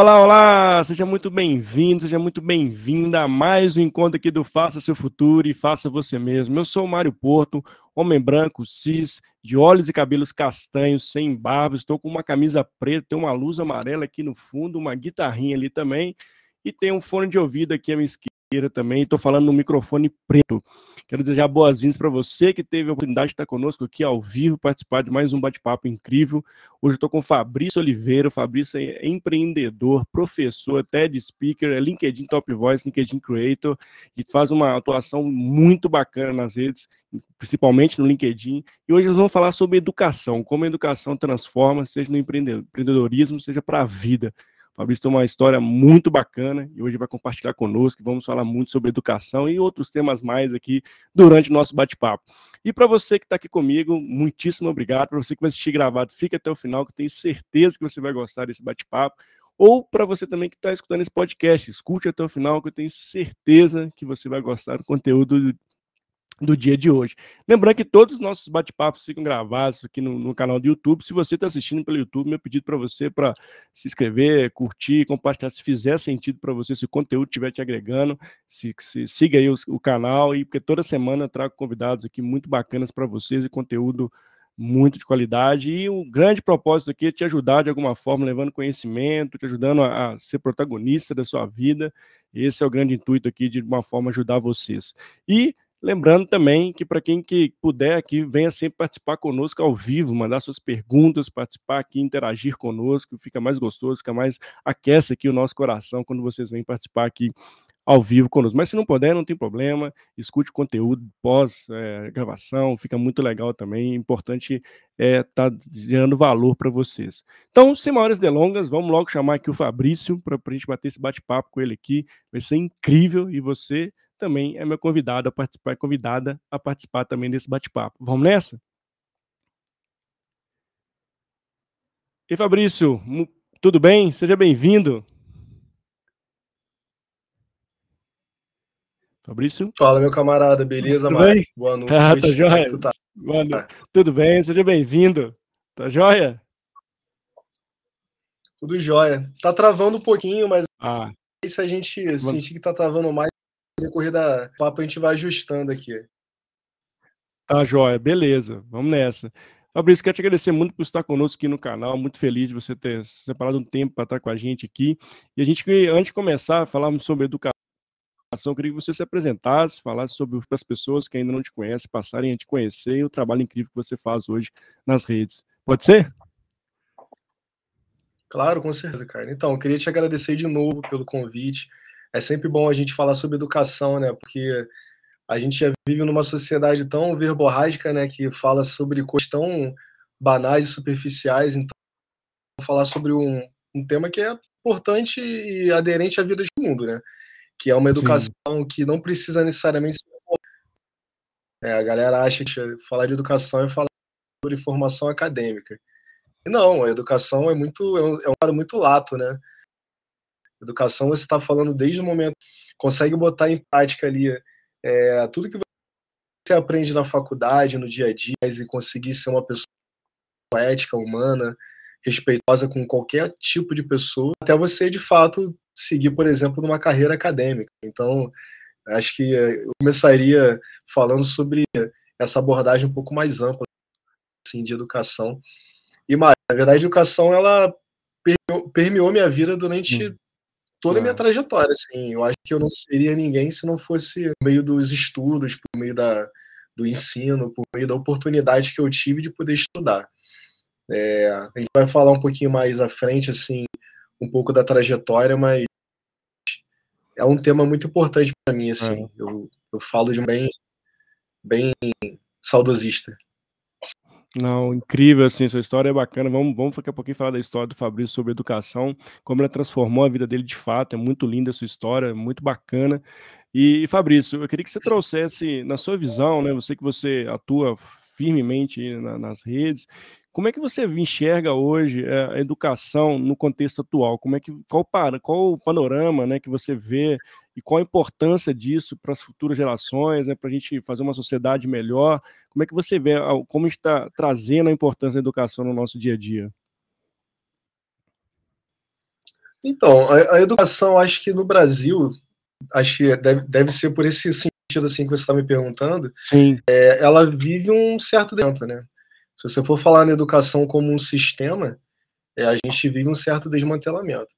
Olá, olá! Seja muito bem-vindo, seja muito bem-vinda a mais um encontro aqui do Faça Seu Futuro e Faça Você Mesmo. Eu sou o Mário Porto, homem branco, cis, de olhos e cabelos castanhos, sem barba, estou com uma camisa preta, tem uma luz amarela aqui no fundo, uma guitarrinha ali também, e tem um fone de ouvido aqui à minha esquerda também. Estou falando no microfone preto. Quero desejar boas-vindas para você que teve a oportunidade de estar conosco aqui ao vivo, participar de mais um bate-papo incrível. Hoje estou com o Fabrício Oliveira. O Fabrício é empreendedor, professor, TED Speaker, é LinkedIn Top Voice, LinkedIn Creator e faz uma atuação muito bacana nas redes, principalmente no LinkedIn. E hoje nós vamos falar sobre educação, como a educação transforma, seja no empreendedorismo, seja para a vida. Fabrício tem uma história muito bacana e hoje vai compartilhar conosco. Vamos falar muito sobre educação e outros temas mais aqui durante o nosso bate-papo. E para você que está aqui comigo, muitíssimo obrigado. Para você que vai assistir gravado, fique até o final, que tenho certeza que você vai gostar desse bate-papo. Ou para você também que está escutando esse podcast, escute até o final, que eu tenho certeza que você vai gostar do conteúdo do dia de hoje. Lembrando que todos os nossos bate-papos ficam gravados aqui no, no, canal do YouTube. Se você está assistindo pelo YouTube, meu pedido para você para se inscrever, curtir, compartilhar, se fizer sentido para você, se o conteúdo estiver te agregando, se, se siga aí o, canal e porque toda semana eu trago convidados aqui muito bacanas para vocês e conteúdo muito de qualidade. E o grande propósito aqui é te ajudar de alguma forma, levando conhecimento, te ajudando a, a ser protagonista da sua vida. Esse é o grande intuito aqui de uma forma ajudar vocês. E Lembrando também que para quem que puder aqui, venha sempre participar conosco ao vivo, mandar suas perguntas, participar aqui, interagir conosco, fica mais gostoso, fica mais aquece aqui o nosso coração quando vocês vêm participar aqui ao vivo conosco. Mas se não puder, não tem problema, escute o conteúdo pós é, gravação, fica muito legal também. Importante é tá gerando valor para vocês. Então, sem maiores delongas, vamos logo chamar aqui o Fabrício para a gente bater esse bate-papo com ele aqui. Vai ser incrível e você também é meu convidado a participar, convidada a participar também desse bate-papo. Vamos nessa? E Fabrício, tudo bem? Seja bem-vindo. Fabrício? Fala, meu camarada, beleza, tudo? Boa noite. Ah, tá joia. Tá? Boa noite. Tudo bem, seja bem-vindo. Tá joia? Tudo jóia. Tá travando um pouquinho, mas ah. se a gente sentir que tá travando mais, decorrer da papo a gente vai ajustando aqui. Tá, joia. Beleza. Vamos nessa. Fabrício, quero te agradecer muito por estar conosco aqui no canal. Muito feliz de você ter separado um tempo para estar com a gente aqui. E a gente, antes de começar a falar sobre educação, eu queria que você se apresentasse, falasse sobre as pessoas que ainda não te conhecem, passarem a te conhecer e o trabalho incrível que você faz hoje nas redes. Pode ser? Claro, com certeza, cara. Então, eu queria te agradecer de novo pelo convite é sempre bom a gente falar sobre educação, né? Porque a gente já vive numa sociedade tão verborrágica, né? Que fala sobre coisas tão banais e superficiais. Então, falar sobre um, um tema que é importante e aderente à vida de todo mundo, né? Que é uma educação Sim. que não precisa necessariamente ser. É, a galera acha que falar de educação é falar sobre formação acadêmica. E não, a educação é muito é um, é um muito lato, né? Educação você está falando desde o momento, consegue botar em prática ali é, tudo que você aprende na faculdade, no dia a dia, e conseguir ser uma pessoa ética, humana, respeitosa com qualquer tipo de pessoa, até você de fato seguir, por exemplo, numa carreira acadêmica. Então, acho que eu começaria falando sobre essa abordagem um pouco mais ampla assim, de educação. E, mas, na verdade, a educação ela permeou, permeou minha vida durante hum toda a minha trajetória, assim. Eu acho que eu não seria ninguém se não fosse por meio dos estudos, por meio da, do ensino, por meio da oportunidade que eu tive de poder estudar. É, a gente vai falar um pouquinho mais à frente, assim, um pouco da trajetória, mas é um tema muito importante para mim, assim. É. Eu, eu falo de um bem, bem saudosista. Não, incrível, assim, sua história é bacana. Vamos, vamos daqui a pouquinho falar da história do Fabrício sobre educação, como ela transformou a vida dele de fato. É muito linda a sua história, é muito bacana. E, Fabrício, eu queria que você trouxesse, na sua visão, né? Você que você atua firmemente na, nas redes, como é que você enxerga hoje eh, a educação no contexto atual? Como é que qual, qual o panorama, né, que você vê e qual a importância disso para as futuras gerações, né, para a gente fazer uma sociedade melhor? Como é que você vê como está trazendo a importância da educação no nosso dia a dia? Então, a, a educação, acho que no Brasil, acho que deve, deve ser por esse sentido assim que você está me perguntando. Sim. É, ela vive um certo dentro, né? Se você for falar na educação como um sistema, é, a gente vive um certo desmantelamento.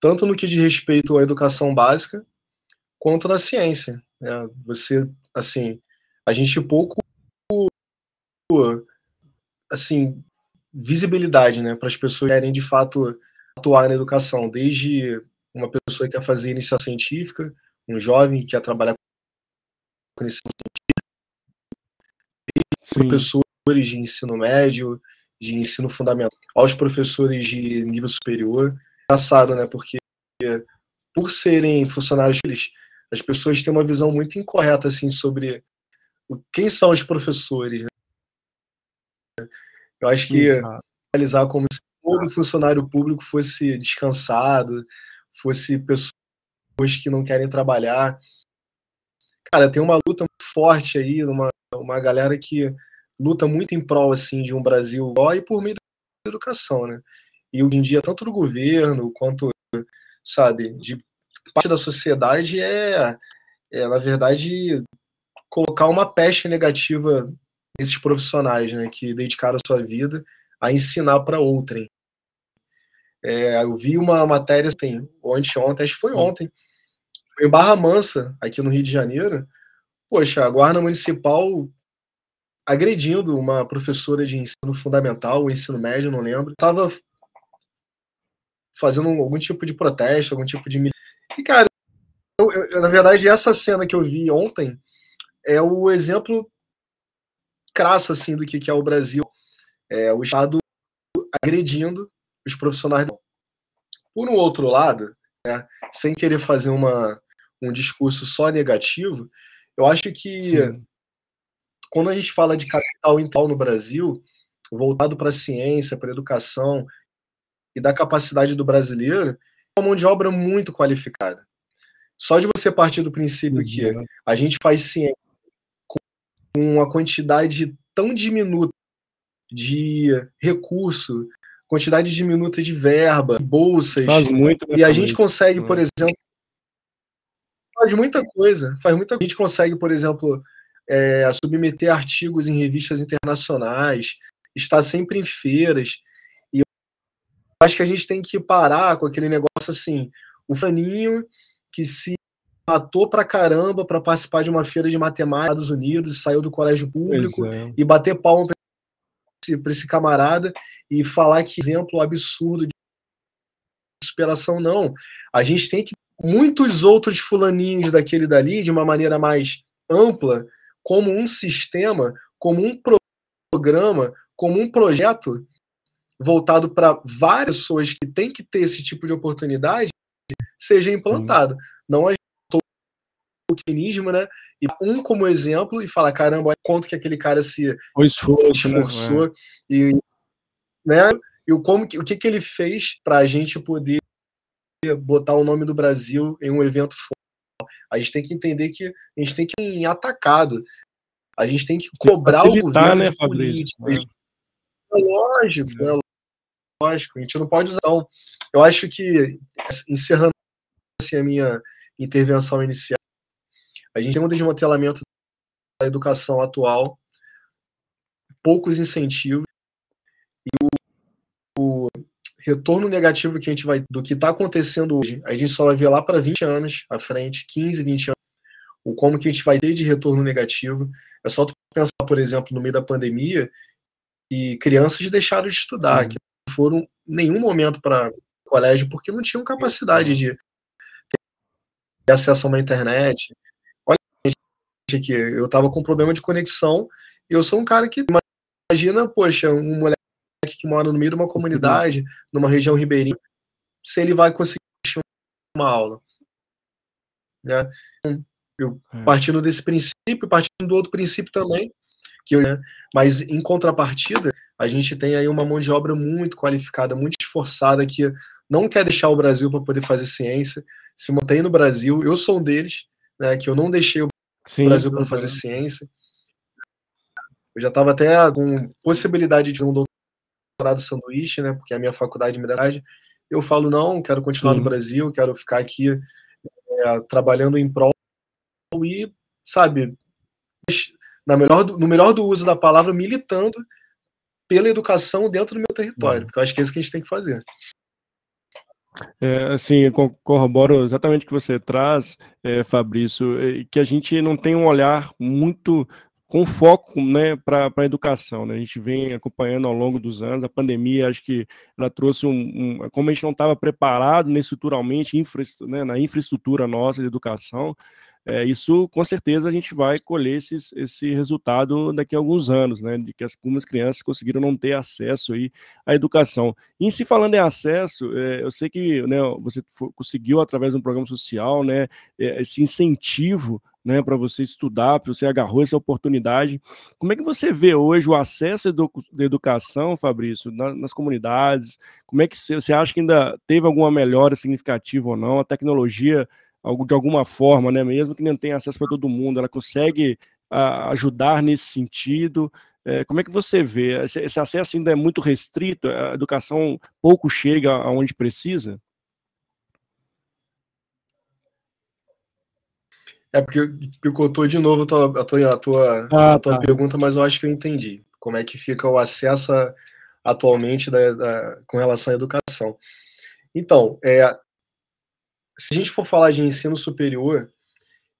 Tanto no que diz respeito à educação básica, quanto na ciência. Né? Você, assim, a gente pouco, assim, visibilidade, né, para as pessoas querem de fato atuar na educação, desde uma pessoa que quer fazer iniciação científica, um jovem que quer trabalhar com iniciação científica, professores de ensino médio, de ensino fundamental, aos professores de nível superior. Engraçado, né? Porque por serem funcionários deles, as pessoas têm uma visão muito incorreta assim sobre quem são os professores. Né? Eu acho que realizar como se todo funcionário público fosse descansado, fosse pessoas que não querem trabalhar. Cara, tem uma luta muito forte aí, uma, uma galera que luta muito em prol assim de um Brasil ó, e por meio da educação, né? E hoje em dia tanto do governo quanto, sabe, de parte da sociedade é, é na verdade colocar uma peste negativa nesses profissionais, né, que dedicaram a sua vida a ensinar para outrem. É, eu vi uma matéria assim, ontem, ontem, acho que foi ontem, em Barra Mansa, aqui no Rio de Janeiro, poxa, a guarda municipal agredindo uma professora de ensino fundamental ou ensino médio, não lembro, estava fazendo algum tipo de protesto, algum tipo de. E, cara, eu, eu, na verdade, essa cena que eu vi ontem é o exemplo crasso assim do que, que é o Brasil, é, o Estado agredindo os profissionais. Por um outro lado, né, sem querer fazer uma, um discurso só negativo, eu acho que Sim. quando a gente fala de capital integral no Brasil, voltado para a ciência, para a educação e da capacidade do brasileiro, é uma mão de obra muito qualificada. Só de você partir do princípio que a gente faz ciência com uma quantidade tão diminuta de recurso, quantidade diminuta de verba, bolsas. Faz muito. E a gente consegue, por exemplo, faz muita coisa. Faz muita. A gente consegue, por exemplo, é, submeter artigos em revistas internacionais, estar sempre em feiras. Acho que a gente tem que parar com aquele negócio assim, o faninho que se matou pra caramba para participar de uma feira de matemática nos Estados Unidos, saiu do colégio público é. e bater palma para esse, esse camarada e falar que exemplo absurdo de superação, não. A gente tem que muitos outros fulaninhos daquele dali, de uma maneira mais ampla, como um sistema, como um programa, como um projeto voltado para várias pessoas que têm que ter esse tipo de oportunidade, seja implantado. Sim. Não a tokenismo, né? E um como exemplo e falar, caramba, quanto que aquele cara se o esforço, esforçou né? e, né? E o, como, o que, que ele fez para a gente poder botar o nome do Brasil em um evento fora. A gente tem que entender que a gente tem que ir atacado. A gente tem que cobrar o governo né, Fabrício? Né? É lógico, é. é lógico. A gente não pode usar. Não. Eu acho que, encerrando assim, a minha intervenção inicial, a gente tem um desmantelamento da educação atual, poucos incentivos, e o, o retorno negativo que a gente vai do que está acontecendo hoje, a gente só vai ver lá para 20 anos à frente, 15, 20 anos, o como que a gente vai ter de retorno negativo. É só tu pensar, por exemplo, no meio da pandemia, e crianças deixaram de estudar, Sim. que foram nenhum momento para o colégio porque não tinham capacidade de ter acesso a uma internet, que eu tava com problema de conexão, e eu sou um cara que imagina, poxa, um moleque que mora no meio de uma comunidade, numa região ribeirinha, se ele vai conseguir uma aula. Né? Eu é. partindo desse princípio, partindo do outro princípio também, que eu, né? mas em contrapartida, a gente tem aí uma mão de obra muito qualificada, muito esforçada, que não quer deixar o Brasil para poder fazer ciência, se mantém no Brasil. Eu sou um deles, né, que eu não deixei o Sim, Brasil para fazer ciência. Eu já estava até com possibilidade de um doutorado sanduíche, né? Porque a minha faculdade me dá. Eu falo, não, quero continuar Sim. no Brasil, quero ficar aqui é, trabalhando em prol e, sabe, na melhor, no melhor do uso da palavra, militando pela educação dentro do meu território, porque eu acho que é isso que a gente tem que fazer. É, assim, eu corroboro exatamente o que você traz, é, Fabrício, que a gente não tem um olhar muito com foco né, para a educação. Né? A gente vem acompanhando ao longo dos anos, a pandemia, acho que ela trouxe um. um como a gente não estava preparado né, estruturalmente, infra, né, na infraestrutura nossa de educação, é, isso com certeza a gente vai colher esses, esse resultado daqui a alguns anos, né, de que as, algumas crianças conseguiram não ter acesso aí à educação. E se falando em acesso, é, eu sei que né, você conseguiu através de um programa social, né, é, esse incentivo né, para você estudar, para você agarrou essa oportunidade. Como é que você vê hoje o acesso à educação, Fabrício, na, nas comunidades? Como é que você, você acha que ainda teve alguma melhora significativa ou não? A tecnologia de alguma forma, né, mesmo que não tenha acesso para todo mundo, ela consegue a, ajudar nesse sentido. É, como é que você vê? Esse, esse, acesso ainda é muito restrito? A educação pouco chega aonde precisa? É porque picotou de novo a tua, a tua, a tua, ah, a tua tá. pergunta, mas eu acho que eu entendi. Como é que fica o acesso a, atualmente da, da, com relação à educação? Então, é, se a gente for falar de ensino superior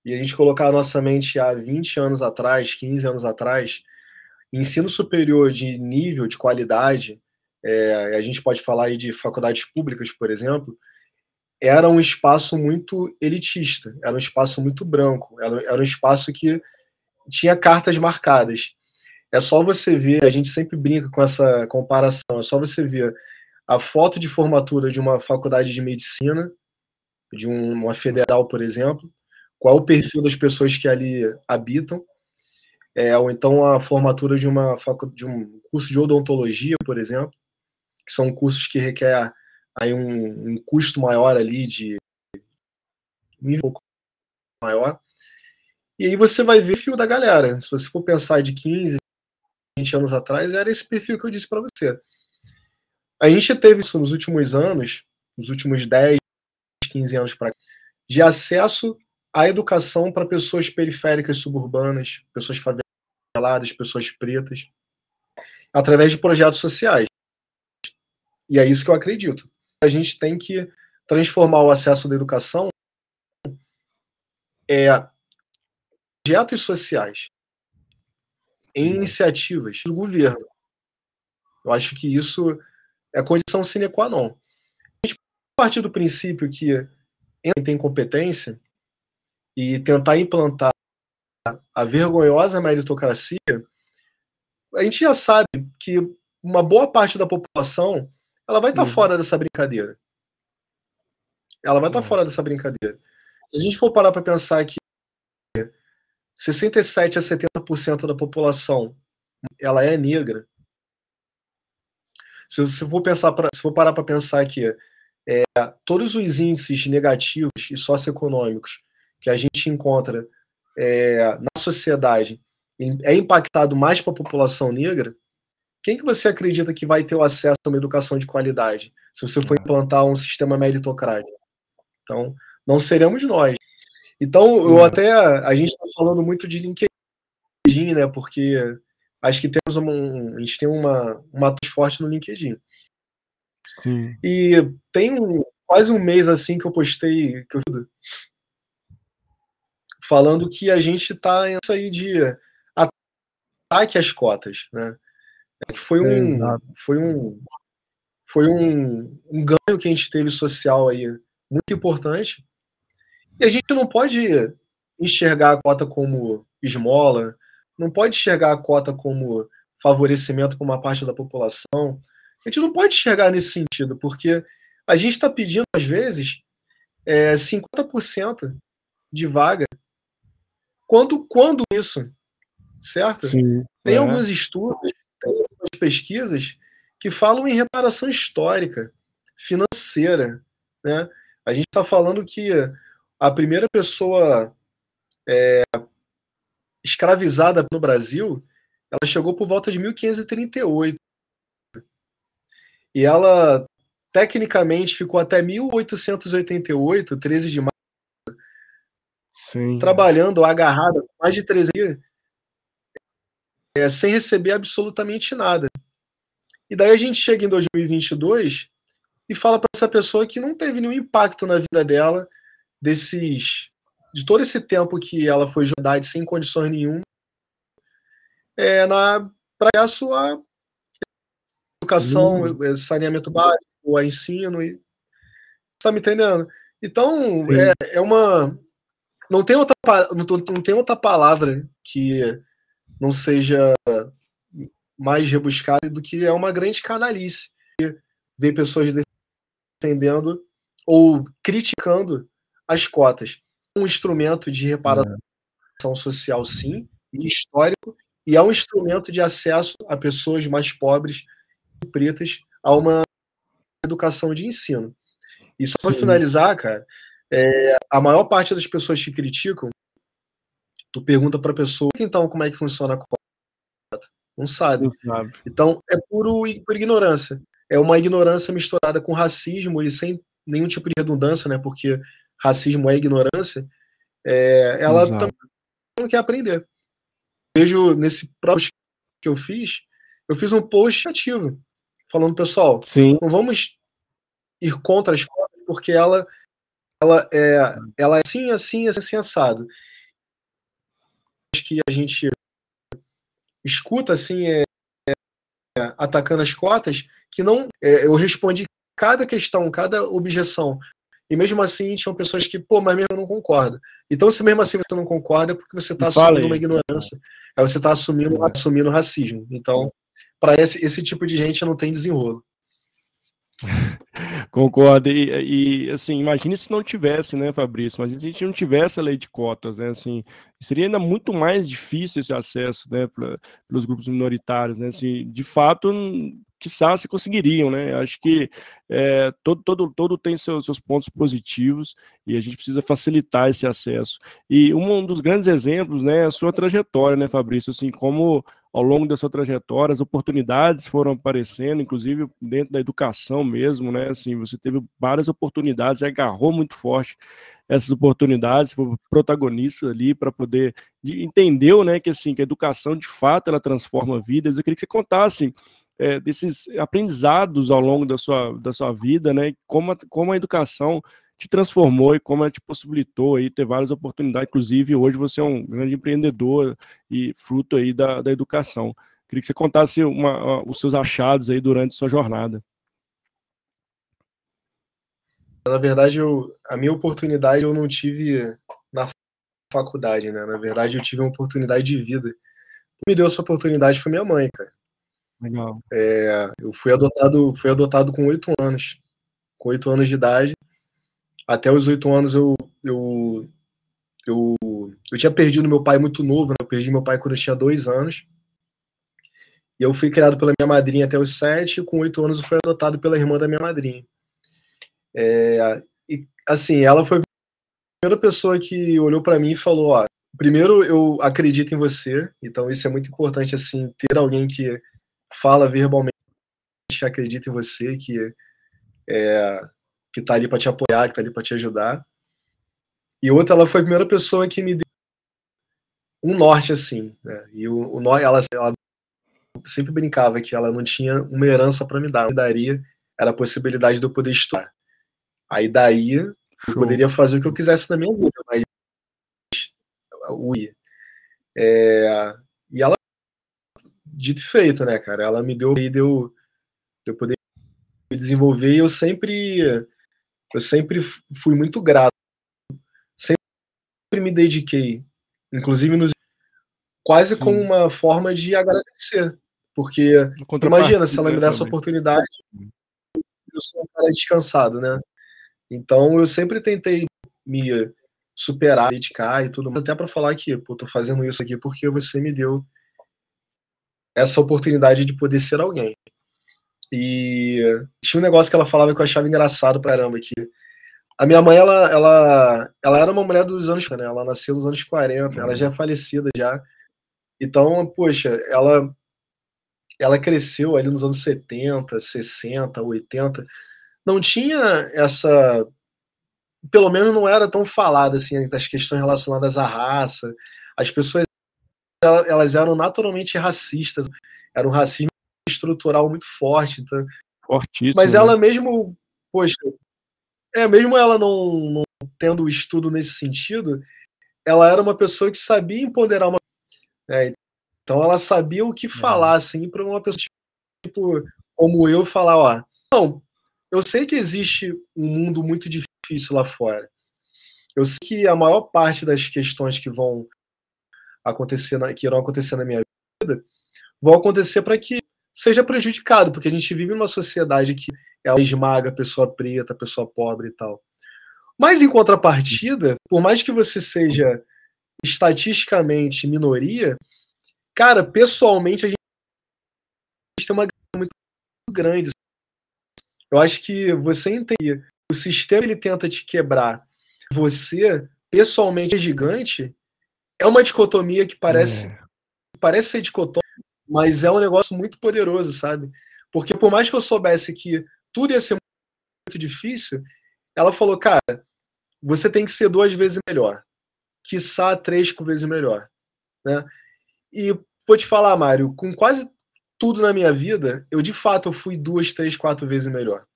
e a gente colocar a nossa mente há 20 anos atrás, 15 anos atrás, ensino superior de nível, de qualidade, é, a gente pode falar aí de faculdades públicas, por exemplo, era um espaço muito elitista, era um espaço muito branco, era, era um espaço que tinha cartas marcadas. É só você ver, a gente sempre brinca com essa comparação, é só você ver a foto de formatura de uma faculdade de medicina de uma federal, por exemplo, qual o perfil das pessoas que ali habitam, é, ou então a formatura de, uma, de um curso de odontologia, por exemplo, que são cursos que requer aí um, um custo maior ali de um nível maior. E aí você vai ver o perfil da galera. Se você for pensar de 15, 20 anos atrás, era esse perfil que eu disse para você. A gente teve isso nos últimos anos, nos últimos 10, 15 anos para de acesso à educação para pessoas periféricas suburbanas, pessoas faveladas, pessoas pretas, através de projetos sociais. E é isso que eu acredito. A gente tem que transformar o acesso da educação é projetos sociais em iniciativas do governo. Eu acho que isso é condição sine qua non partir do princípio que quem tem competência e tentar implantar a vergonhosa meritocracia, a gente já sabe que uma boa parte da população ela vai estar tá uhum. fora dessa brincadeira. Ela vai estar tá uhum. fora dessa brincadeira. Se a gente for parar para pensar que 67 a 70% da população ela é negra, se, se for pensar pra, se for parar para pensar que é, todos os índices negativos e socioeconômicos que a gente encontra é, na sociedade é impactado mais para a população negra, quem que você acredita que vai ter o acesso a uma educação de qualidade se você for implantar um sistema meritocrático? Então, não seremos nós. Então, eu uhum. até a gente está falando muito de LinkedIn, né? Porque acho que temos um, a gente tem uma uma forte no LinkedIn. Sim. E tem um, quase um mês assim que eu postei que eu, falando que a gente está nessa aí de ataque às cotas, né? Foi um, é, foi um, foi um, um ganho que a gente teve social aí muito importante. E a gente não pode enxergar a cota como esmola, não pode enxergar a cota como favorecimento para uma parte da população. A gente não pode chegar nesse sentido, porque a gente está pedindo, às vezes, é, 50% de vaga. Quando, quando isso? Certo? Sim, tem é. alguns estudos, tem algumas pesquisas que falam em reparação histórica, financeira. Né? A gente está falando que a primeira pessoa é, escravizada no Brasil, ela chegou por volta de 1538. E ela tecnicamente ficou até 1888, 13 de março, Sim. trabalhando agarrada mais de 13 dias, é, sem receber absolutamente nada. E daí a gente chega em 2022 e fala para essa pessoa que não teve nenhum impacto na vida dela desses de todo esse tempo que ela foi judade sem condições nenhuma é, na para a sua educação, uhum. saneamento básico, a ensino e tá me entendendo? Então é, é, uma não tem outra não, não tem outra palavra que não seja mais rebuscada do que é uma grande canalice ver pessoas defendendo ou criticando as cotas. Um instrumento de reparação é. social, sim, e histórico, e é um instrumento de acesso a pessoas mais pobres e pretas a uma educação de ensino. E só para finalizar, cara, é, a maior parte das pessoas que criticam, tu pergunta para a pessoa, então, como é que funciona a cota? Não sabe. Não sabe. Então, é puro, por ignorância. É uma ignorância misturada com racismo e sem nenhum tipo de redundância, né? Porque racismo é ignorância. É, ela Exato. também não quer aprender. Vejo nesse próprio que eu fiz, eu fiz um post ativo, falando, pessoal, Sim. não vamos ir contra a escola, porque ela ela é, ela é assim, assim, assim, assado. Que a gente escuta assim, é, é, atacando as cotas, que não. É, eu respondi cada questão, cada objeção. E mesmo assim, tinham pessoas que, pô, mas mesmo eu não concordo. Então, se mesmo assim você não concorda, é porque você está assumindo uma ignorância. Aí você está assumindo, assumindo racismo. Então, para esse, esse tipo de gente não tem desenrolo. Concordo. E, e, assim, imagine se não tivesse, né, Fabrício? Mas se a gente não tivesse a lei de cotas, né? Assim, seria ainda muito mais difícil esse acesso, né, pra, pelos grupos minoritários, né? Assim, de fato, quiçá se conseguiriam, né? Acho que é, todo, todo, todo tem seus, seus pontos positivos e a gente precisa facilitar esse acesso. E um dos grandes exemplos, né, é a sua trajetória, né, Fabrício? Assim, como ao longo da sua trajetória as oportunidades foram aparecendo, inclusive dentro da educação mesmo, né? Assim, você teve várias oportunidades, agarrou muito forte essas oportunidades, foi protagonista ali para poder entendeu, né, que assim, que a educação de fato ela transforma vidas. Eu queria que você contasse é, desses aprendizados ao longo da sua, da sua vida, né? Como a, como a educação te transformou e como ela te possibilitou aí ter várias oportunidades. Inclusive, hoje você é um grande empreendedor e fruto aí da, da educação. Queria que você contasse uma, os seus achados aí durante sua jornada. Na verdade, eu, a minha oportunidade eu não tive na faculdade, né? Na verdade, eu tive uma oportunidade de vida. Quem me deu essa oportunidade foi minha mãe, cara. Legal. É, eu fui adotado, fui adotado com oito anos. Com oito anos de idade. Até os oito anos eu, eu, eu, eu tinha perdido meu pai muito novo, né? Eu perdi meu pai quando eu tinha dois anos. E eu fui criado pela minha madrinha até os sete. E com oito anos eu fui adotado pela irmã da minha madrinha. É, e, assim, ela foi a primeira pessoa que olhou para mim e falou: ó, primeiro eu acredito em você, então isso é muito importante, assim, ter alguém que fala verbalmente que acredita em você, que é, que tá ali para te apoiar, que tá ali para te ajudar. E outra, ela foi a primeira pessoa que me deu um norte assim, né? E o, o ela, ela sempre brincava que ela não tinha uma herança para me dar, me daria era a possibilidade de eu poder estudar. Aí daí eu poderia fazer o que eu quisesse na minha vida, mas ui. É, e ela dito e feito, né, cara? Ela me deu e deu eu poder me desenvolver e eu sempre eu sempre fui muito grato. Sempre me dediquei, inclusive nos quase Sim. como uma forma de agradecer, porque imagina se ela me desse essa oportunidade, eu sou um cara descansado, né? Então eu sempre tentei me superar, dedicar e tudo, até para falar que, pô, tô fazendo isso aqui porque você me deu essa oportunidade de poder ser alguém. E tinha um negócio que ela falava que eu achava engraçado pra caramba, que a minha mãe, ela, ela, ela era uma mulher dos anos, né? Ela nasceu nos anos 40, ela já é falecida já. Então, poxa, ela ela cresceu ali nos anos 70, 60, 80. não tinha essa. Pelo menos não era tão falada assim, das questões relacionadas à raça. As pessoas elas eram naturalmente racistas, era um racismo estrutural muito forte. Então... Fortíssimo. Mas ela né? mesmo, poxa, é, mesmo ela não, não tendo estudo nesse sentido, ela era uma pessoa que sabia empoderar uma. Né? Então ela sabia o que é. falar, assim, para uma pessoa tipo, como eu falar, ó, não, eu sei que existe um mundo muito difícil lá fora. Eu sei que a maior parte das questões que vão acontecer, na, que irão acontecer na minha vida, vão acontecer para que seja prejudicado, porque a gente vive numa sociedade que ela esmaga a pessoa preta, a pessoa pobre e tal. Mas em contrapartida, por mais que você seja estatisticamente minoria, cara, pessoalmente a gente tem uma muito grande. Eu acho que você entender o sistema ele tenta te quebrar, você pessoalmente é gigante, é uma dicotomia que parece é. parece ser dicotômica, mas é um negócio muito poderoso, sabe? Porque por mais que eu soubesse que tudo ia ser muito difícil, ela falou, cara, você tem que ser duas vezes melhor, quiçá três vezes melhor, né? E vou te falar, Mário, com quase tudo na minha vida, eu de fato eu fui duas, três, quatro vezes melhor.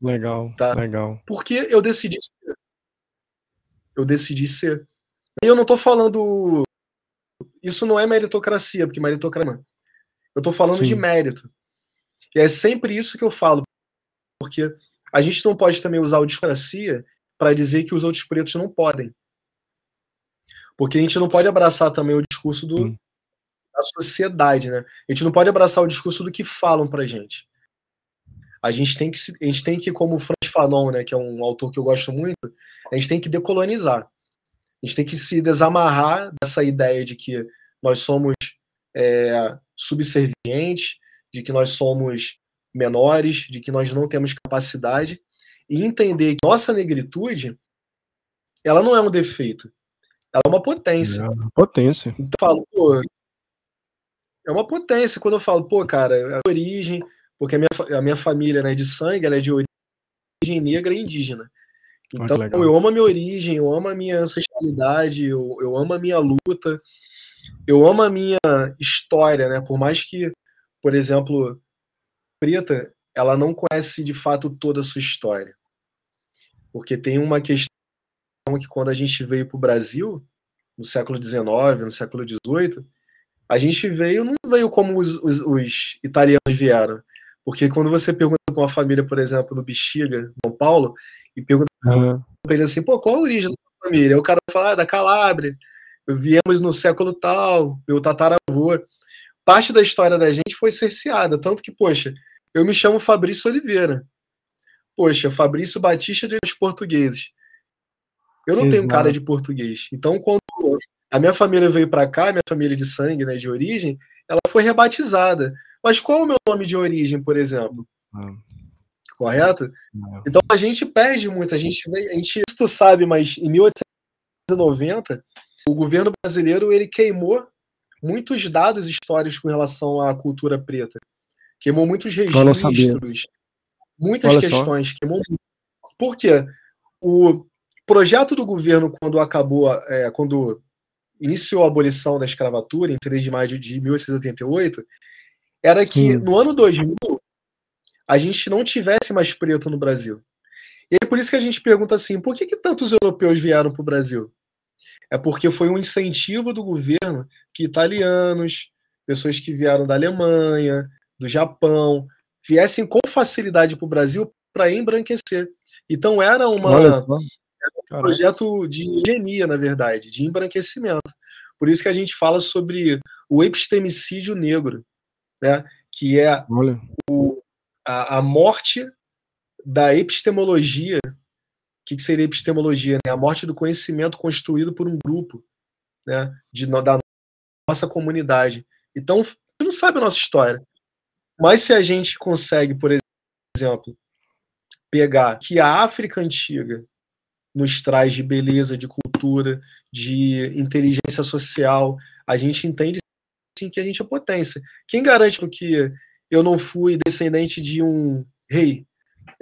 Legal, tá? legal. Porque eu decidi ser. Eu decidi ser. E eu não tô falando. Isso não é meritocracia, porque meritocracia. Eu tô falando Sim. de mérito. E é sempre isso que eu falo. Porque a gente não pode também usar a democracia para dizer que os outros pretos não podem. Porque a gente não pode abraçar também o discurso do, da sociedade, né? A gente não pode abraçar o discurso do que falam pra gente. A gente tem que, a gente tem que como o Franz Fanon, né, que é um autor que eu gosto muito, a gente tem que decolonizar. A gente tem que se desamarrar dessa ideia de que nós somos é, subservientes, de que nós somos menores, de que nós não temos capacidade e entender que nossa negritude ela não é um defeito, ela é uma potência. É uma potência. Então eu falo, pô, é uma potência quando eu falo, pô, cara, a origem, porque a minha, a minha família né, de sangue ela é de origem negra e indígena. Então eu amo a minha origem, eu amo a minha ancestralidade, eu, eu amo a minha luta, eu amo a minha história, né? Por mais que, por exemplo, preta, ela não conhece de fato toda a sua história. Porque tem uma questão que quando a gente veio para o Brasil, no século XIX, no século XVIII, a gente veio, não veio como os, os, os italianos vieram. Porque quando você pergunta para uma família, por exemplo, no Bexiga, São Paulo, e pergunta uhum. para ele assim, pô, qual a origem da família? O cara fala, ah, da Calábria, viemos no século tal, meu tataravô. Parte da história da gente foi cerceada, tanto que, poxa, eu me chamo Fabrício Oliveira. Poxa, Fabrício Batista dos portugueses. Eu não Exato. tenho cara de português. Então, quando a minha família veio para cá, minha família de sangue, né, de origem, ela foi rebatizada. Mas qual é o meu nome de origem, por exemplo? Ah. Correto? Ah. Então a gente perde muito. A gente, a gente, tu sabe, mas em 1890 o governo brasileiro ele queimou muitos dados históricos com relação à cultura preta. Queimou muitos registros, muitas Olha questões. Só. Queimou Por quê? O projeto do governo, quando acabou, é, quando iniciou a abolição da escravatura, em 3 de maio de 1888, era Sim. que no ano 2000 a gente não tivesse mais preto no Brasil. E é por isso que a gente pergunta assim: por que, que tantos europeus vieram para o Brasil? É porque foi um incentivo do governo que italianos, pessoas que vieram da Alemanha, do Japão, viessem com facilidade para o Brasil para embranquecer. Então era uma, um projeto de engenharia, na verdade, de embranquecimento. Por isso que a gente fala sobre o epistemicídio negro, né? que é o, a, a, morte da epistemologia. O que, que seria epistemologia? Né? A morte do conhecimento construído por um grupo né? de, da nossa comunidade. Então, a gente não sabe a nossa história. Mas se a gente consegue, por exemplo, pegar que a África antiga nos traz de beleza, de cultura, de inteligência social, a gente entende sim que a gente é potência. Quem garante que eu não fui descendente de um rei?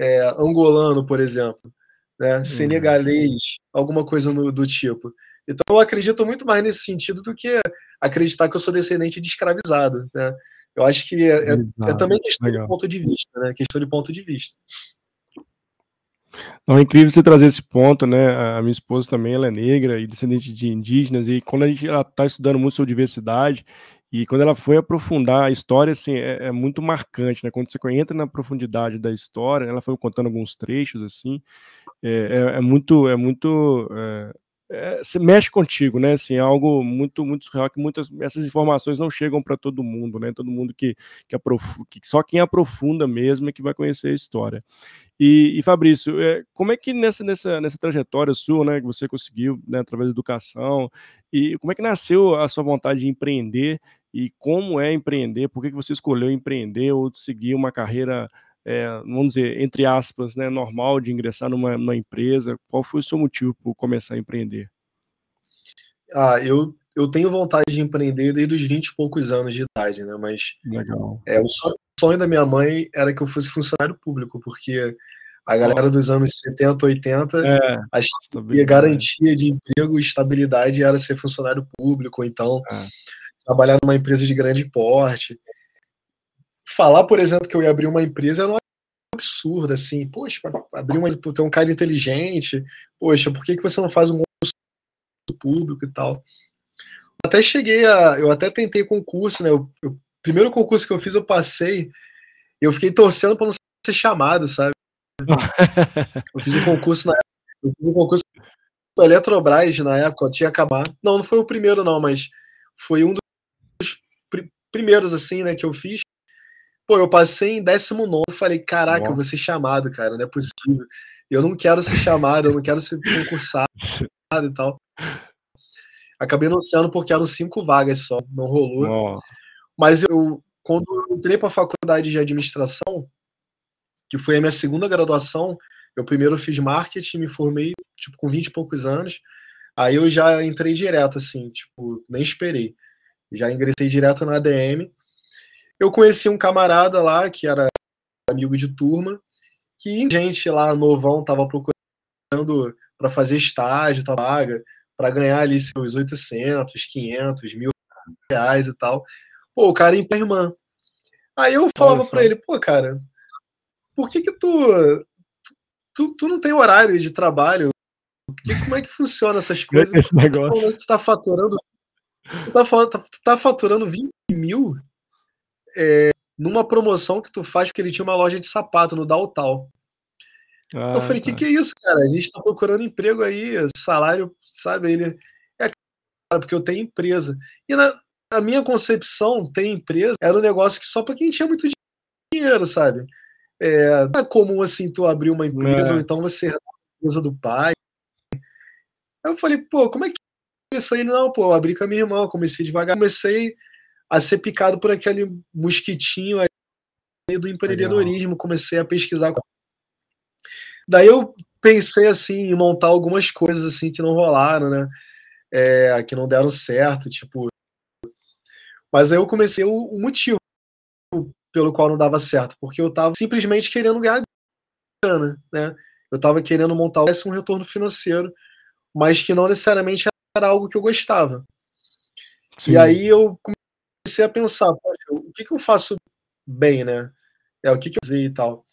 é, angolano, por exemplo, né? Uhum. senegalês, alguma coisa no, do tipo. Então eu acredito muito mais nesse sentido do que acreditar que eu sou descendente de escravizado, né? Eu acho que é, é, é também questão Legal. de ponto de vista, né? Questão de ponto de vista. Não, é incrível você trazer esse ponto, né? A minha esposa também ela é negra e descendente de indígenas, e quando a gente está estudando muito sobre diversidade, e quando ela foi aprofundar a história, assim, é, é, muito marcante, né? Quando você entra na profundidade da história, ela foi contando alguns trechos, assim, é, é, é muito, é muito, é, é, você mexe contigo, né? Assim, é algo muito, muito surreal que muitas essas informações não chegam para todo mundo, né? Todo mundo que, que, aprofunda, que só quem aprofunda mesmo é que vai conhecer a história. E, e Fabrício, é, como é que nessa, nessa, nessa trajetória sua, né, que você conseguiu, né, através da educação, e como é que nasceu a sua vontade de empreender e como é empreender? Por que, que você escolheu empreender ou seguir uma carreira é, vamos dizer, entre aspas, né, normal de ingressar numa, numa empresa? Qual foi o seu motivo por começar a empreender? Ah, eu, eu tenho vontade de empreender desde os 20 e poucos anos de idade, né? Mas Legal. É, o, sonho, o sonho da minha mãe era que eu fosse funcionário público, porque a galera dos anos 70, 80 é, achava que a garantia de emprego e estabilidade era ser funcionário público, então é. trabalhar numa empresa de grande porte falar, por exemplo, que eu ia abrir uma empresa era um absurdo, assim, poxa, abrir uma, ter um cara inteligente, poxa, por que, que você não faz um concurso público e tal? Até cheguei a, eu até tentei concurso, né, o primeiro concurso que eu fiz eu passei, eu fiquei torcendo para não ser chamado, sabe? eu fiz um concurso na eu fiz um concurso do Eletrobras na época, tinha acabado. Não, não foi o primeiro não, mas foi um dos primeiros assim, né, que eu fiz. Pô, eu passei em 19 falei, caraca, Bom. eu vou ser chamado, cara, não é possível. Eu não quero ser chamado, eu não quero ser concursado e tal. Acabei anunciando porque eram cinco vagas só, não rolou. Mas eu, quando eu entrei para a faculdade de administração, que foi a minha segunda graduação, eu primeiro fiz marketing, me formei tipo com 20 e poucos anos. Aí eu já entrei direto assim, tipo, nem esperei. Já ingressei direto na ADM eu conheci um camarada lá que era amigo de turma, que gente lá novão tava procurando para fazer estágio, tá vaga, para ganhar ali seus 800, 500, mil reais e tal. Pô, o cara ia irmã. Aí eu falava para ele, pô, cara, por que que tu, tu, tu não tem horário de trabalho? Que, como é que funciona essas coisas? Esse negócio. Tu tá faturando, tu tá, tá, tá faturando 20 mil é, numa promoção que tu faz, porque ele tinha uma loja de sapato no Daltal. Ah, eu falei, o tá. que, que é isso, cara? A gente tá procurando emprego aí, salário, sabe? Ele é cara, porque eu tenho empresa. E na, na minha concepção, ter empresa era um negócio que só para quem tinha muito dinheiro, sabe? É, não é comum assim tu abrir uma empresa, é. ou então você a empresa do pai. Aí eu falei, pô, como é que é isso aí? Não, pô, eu abri com a minha irmã, comecei devagar, comecei a ser picado por aquele mosquitinho aí do empreendedorismo, comecei a pesquisar. Daí eu pensei assim em montar algumas coisas assim que não rolaram, né? É, que não deram certo, tipo. Mas aí eu comecei o, o, motivo pelo qual não dava certo, porque eu tava simplesmente querendo ganhar grana, né? Eu tava querendo montar um retorno financeiro, mas que não necessariamente era algo que eu gostava. Sim. E aí eu comecei a pensar, o que, que eu faço bem, né? É, o que, que eu usei e tal.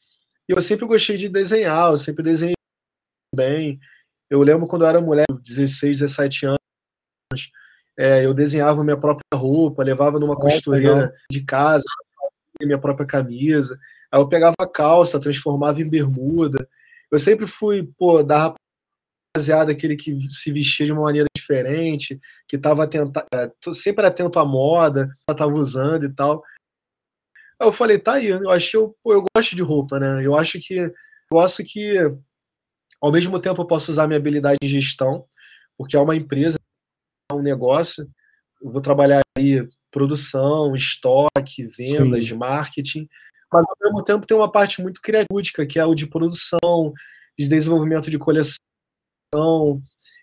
E eu sempre gostei de desenhar, eu sempre desenhei bem. Eu lembro quando eu era mulher, 16, 17 anos, é, eu desenhava minha própria roupa, levava numa costureira de casa, minha própria camisa. Aí eu pegava a calça, transformava em bermuda. Eu sempre fui, pô, da rapaziada, aquele que se vestia de uma maneira diferente, que estava é, sempre atento à moda, ela estava usando e tal. Aí eu falei, tá aí, eu acho que eu, pô, eu gosto de roupa, né? Eu acho que eu gosto que ao mesmo tempo eu posso usar minha habilidade de gestão, porque é uma empresa, é um negócio, eu vou trabalhar aí produção, estoque, vendas, Sim. marketing, mas ao mesmo tempo tem uma parte muito criativa, que é o de produção, de desenvolvimento de coleção,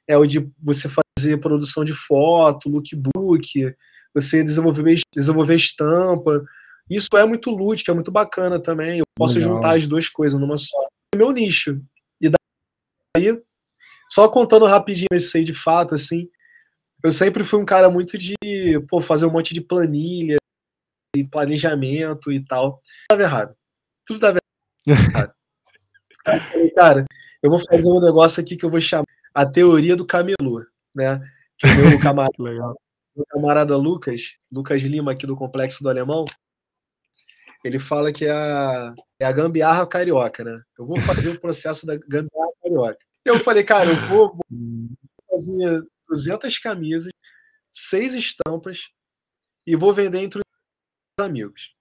é o de você fazer produção de foto, lookbook, você desenvolver, desenvolver estampa. Isso é muito lúdico, é muito bacana também. Eu posso Legal. juntar as duas coisas numa só. meu nicho. E daí, só contando rapidinho esse aí de fato, assim, eu sempre fui um cara muito de pô, fazer um monte de planilha e planejamento e tal. Tudo estava errado. Tudo estava errado. cara, eu vou fazer um negócio aqui que eu vou chamar a teoria do camelô, né? Que o meu camarada, meu camarada Lucas, Lucas Lima aqui do Complexo do Alemão, ele fala que é a, é a gambiarra carioca, né? Eu vou fazer o processo da gambiarra carioca. Eu falei, cara, eu vou, vou fazer 200 camisas, seis estampas e vou vender entre os amigos.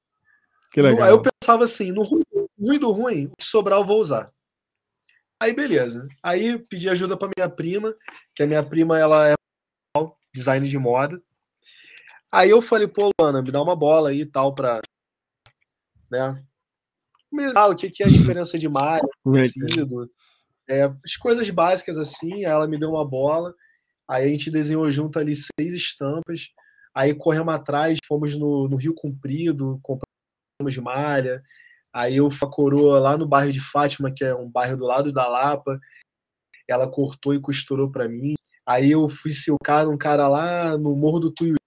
Que legal. Aí eu pensava assim, no ruim, ruim do ruim, o que sobrar eu vou usar. Aí beleza. Aí pedi ajuda para minha prima, que a minha prima ela é design de moda. Aí eu falei, pô, Luana, me dá uma bola aí e tal para né? Ah, o que, que é a diferença de malha, tecido, é, as coisas básicas assim. Aí ela me deu uma bola. Aí a gente desenhou junto ali seis estampas. Aí corremos atrás, fomos no, no Rio Comprido, compramos malha. Aí eu fui a coroa lá no bairro de Fátima, que é um bairro do lado da Lapa. Ela cortou e costurou para mim. Aí eu fui silcar um cara lá no Morro do Tuiuti,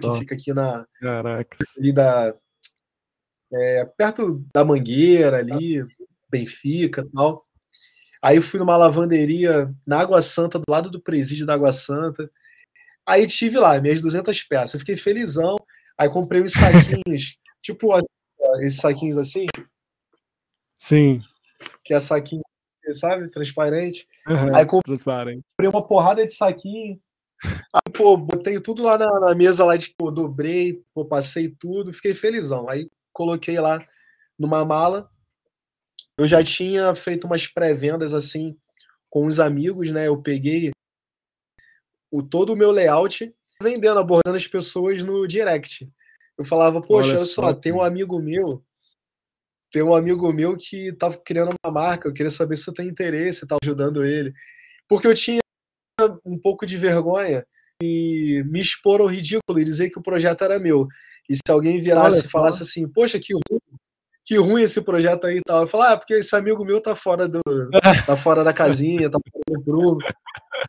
que fica aqui na. Caraca. Ali da, é, perto da Mangueira ali, Benfica e tal. Aí fui numa lavanderia na Água Santa, do lado do presídio da Água Santa. Aí tive lá minhas 200 peças. Eu fiquei felizão. Aí comprei uns saquinhos, tipo esses saquinhos assim. Sim. Que é saquinho, sabe, transparente. Uhum, aí comprei transparente. uma porrada de saquinho. Aí, pô, botei tudo lá na, na mesa lá, tipo, dobrei, pô, passei tudo, fiquei felizão. Aí coloquei lá numa mala eu já tinha feito umas pré-vendas assim com os amigos, né? Eu peguei o todo o meu layout vendendo, abordando as pessoas no direct. Eu falava, poxa, olha, só, só, tem um amigo meu, tem um amigo meu que tá criando uma marca, eu queria saber se você tem interesse, tá ajudando ele. Porque eu tinha um pouco de vergonha e me expor ao ridículo e dizer que o projeto era meu. E se alguém virasse e falasse assim, poxa, que que ruim esse projeto aí e tal. Eu falo, ah, porque esse amigo meu tá fora do. tá fora da casinha, tá fora do grupo.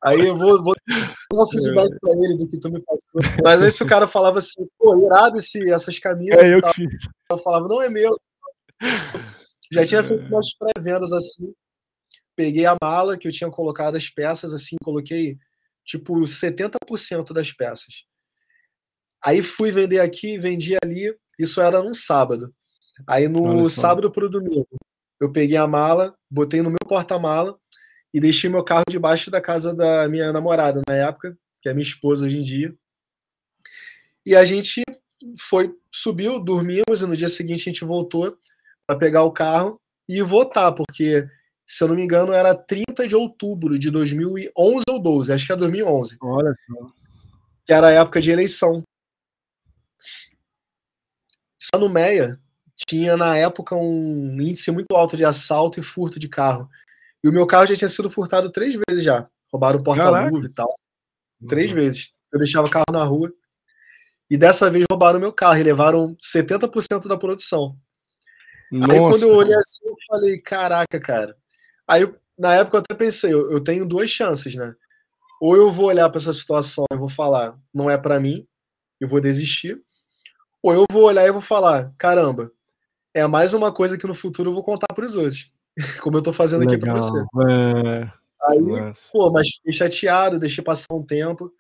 Aí eu vou, vou dar um feedback pra ele do que tu me passou. Mas aí se o cara falava assim, pô, irado esse, essas camisas. É eu tal, que Eu falava, não é meu. Já tinha feito umas pré-vendas assim. Peguei a mala que eu tinha colocado as peças, assim, coloquei tipo 70% das peças. Aí fui vender aqui, vendi ali. Isso era num sábado. Aí no sábado para o domingo, eu peguei a mala, botei no meu porta-mala e deixei meu carro debaixo da casa da minha namorada na época, que é minha esposa hoje em dia. E a gente foi, subiu, dormimos e no dia seguinte a gente voltou para pegar o carro e votar, porque se eu não me engano era 30 de outubro de 2011 ou 12, acho que é 2011. Olha só. Que era a época de eleição. Só no Meia tinha na época um índice muito alto de assalto e furto de carro. E o meu carro já tinha sido furtado três vezes já. Roubaram o porta-luva e tal. Três uhum. vezes. Eu deixava o carro na rua. E dessa vez roubaram o meu carro e levaram 70% da produção. Nossa. Aí quando eu olhei assim, eu falei, caraca, cara. Aí na época eu até pensei, eu, eu tenho duas chances, né? Ou eu vou olhar para essa situação e vou falar, não é para mim, eu vou desistir. Ou eu vou olhar e vou falar, caramba, é mais uma coisa que no futuro eu vou contar para os outros. Como eu estou fazendo Legal. aqui para você. É... Aí, Nossa. pô, mas fiquei chateado, deixei passar um tempo.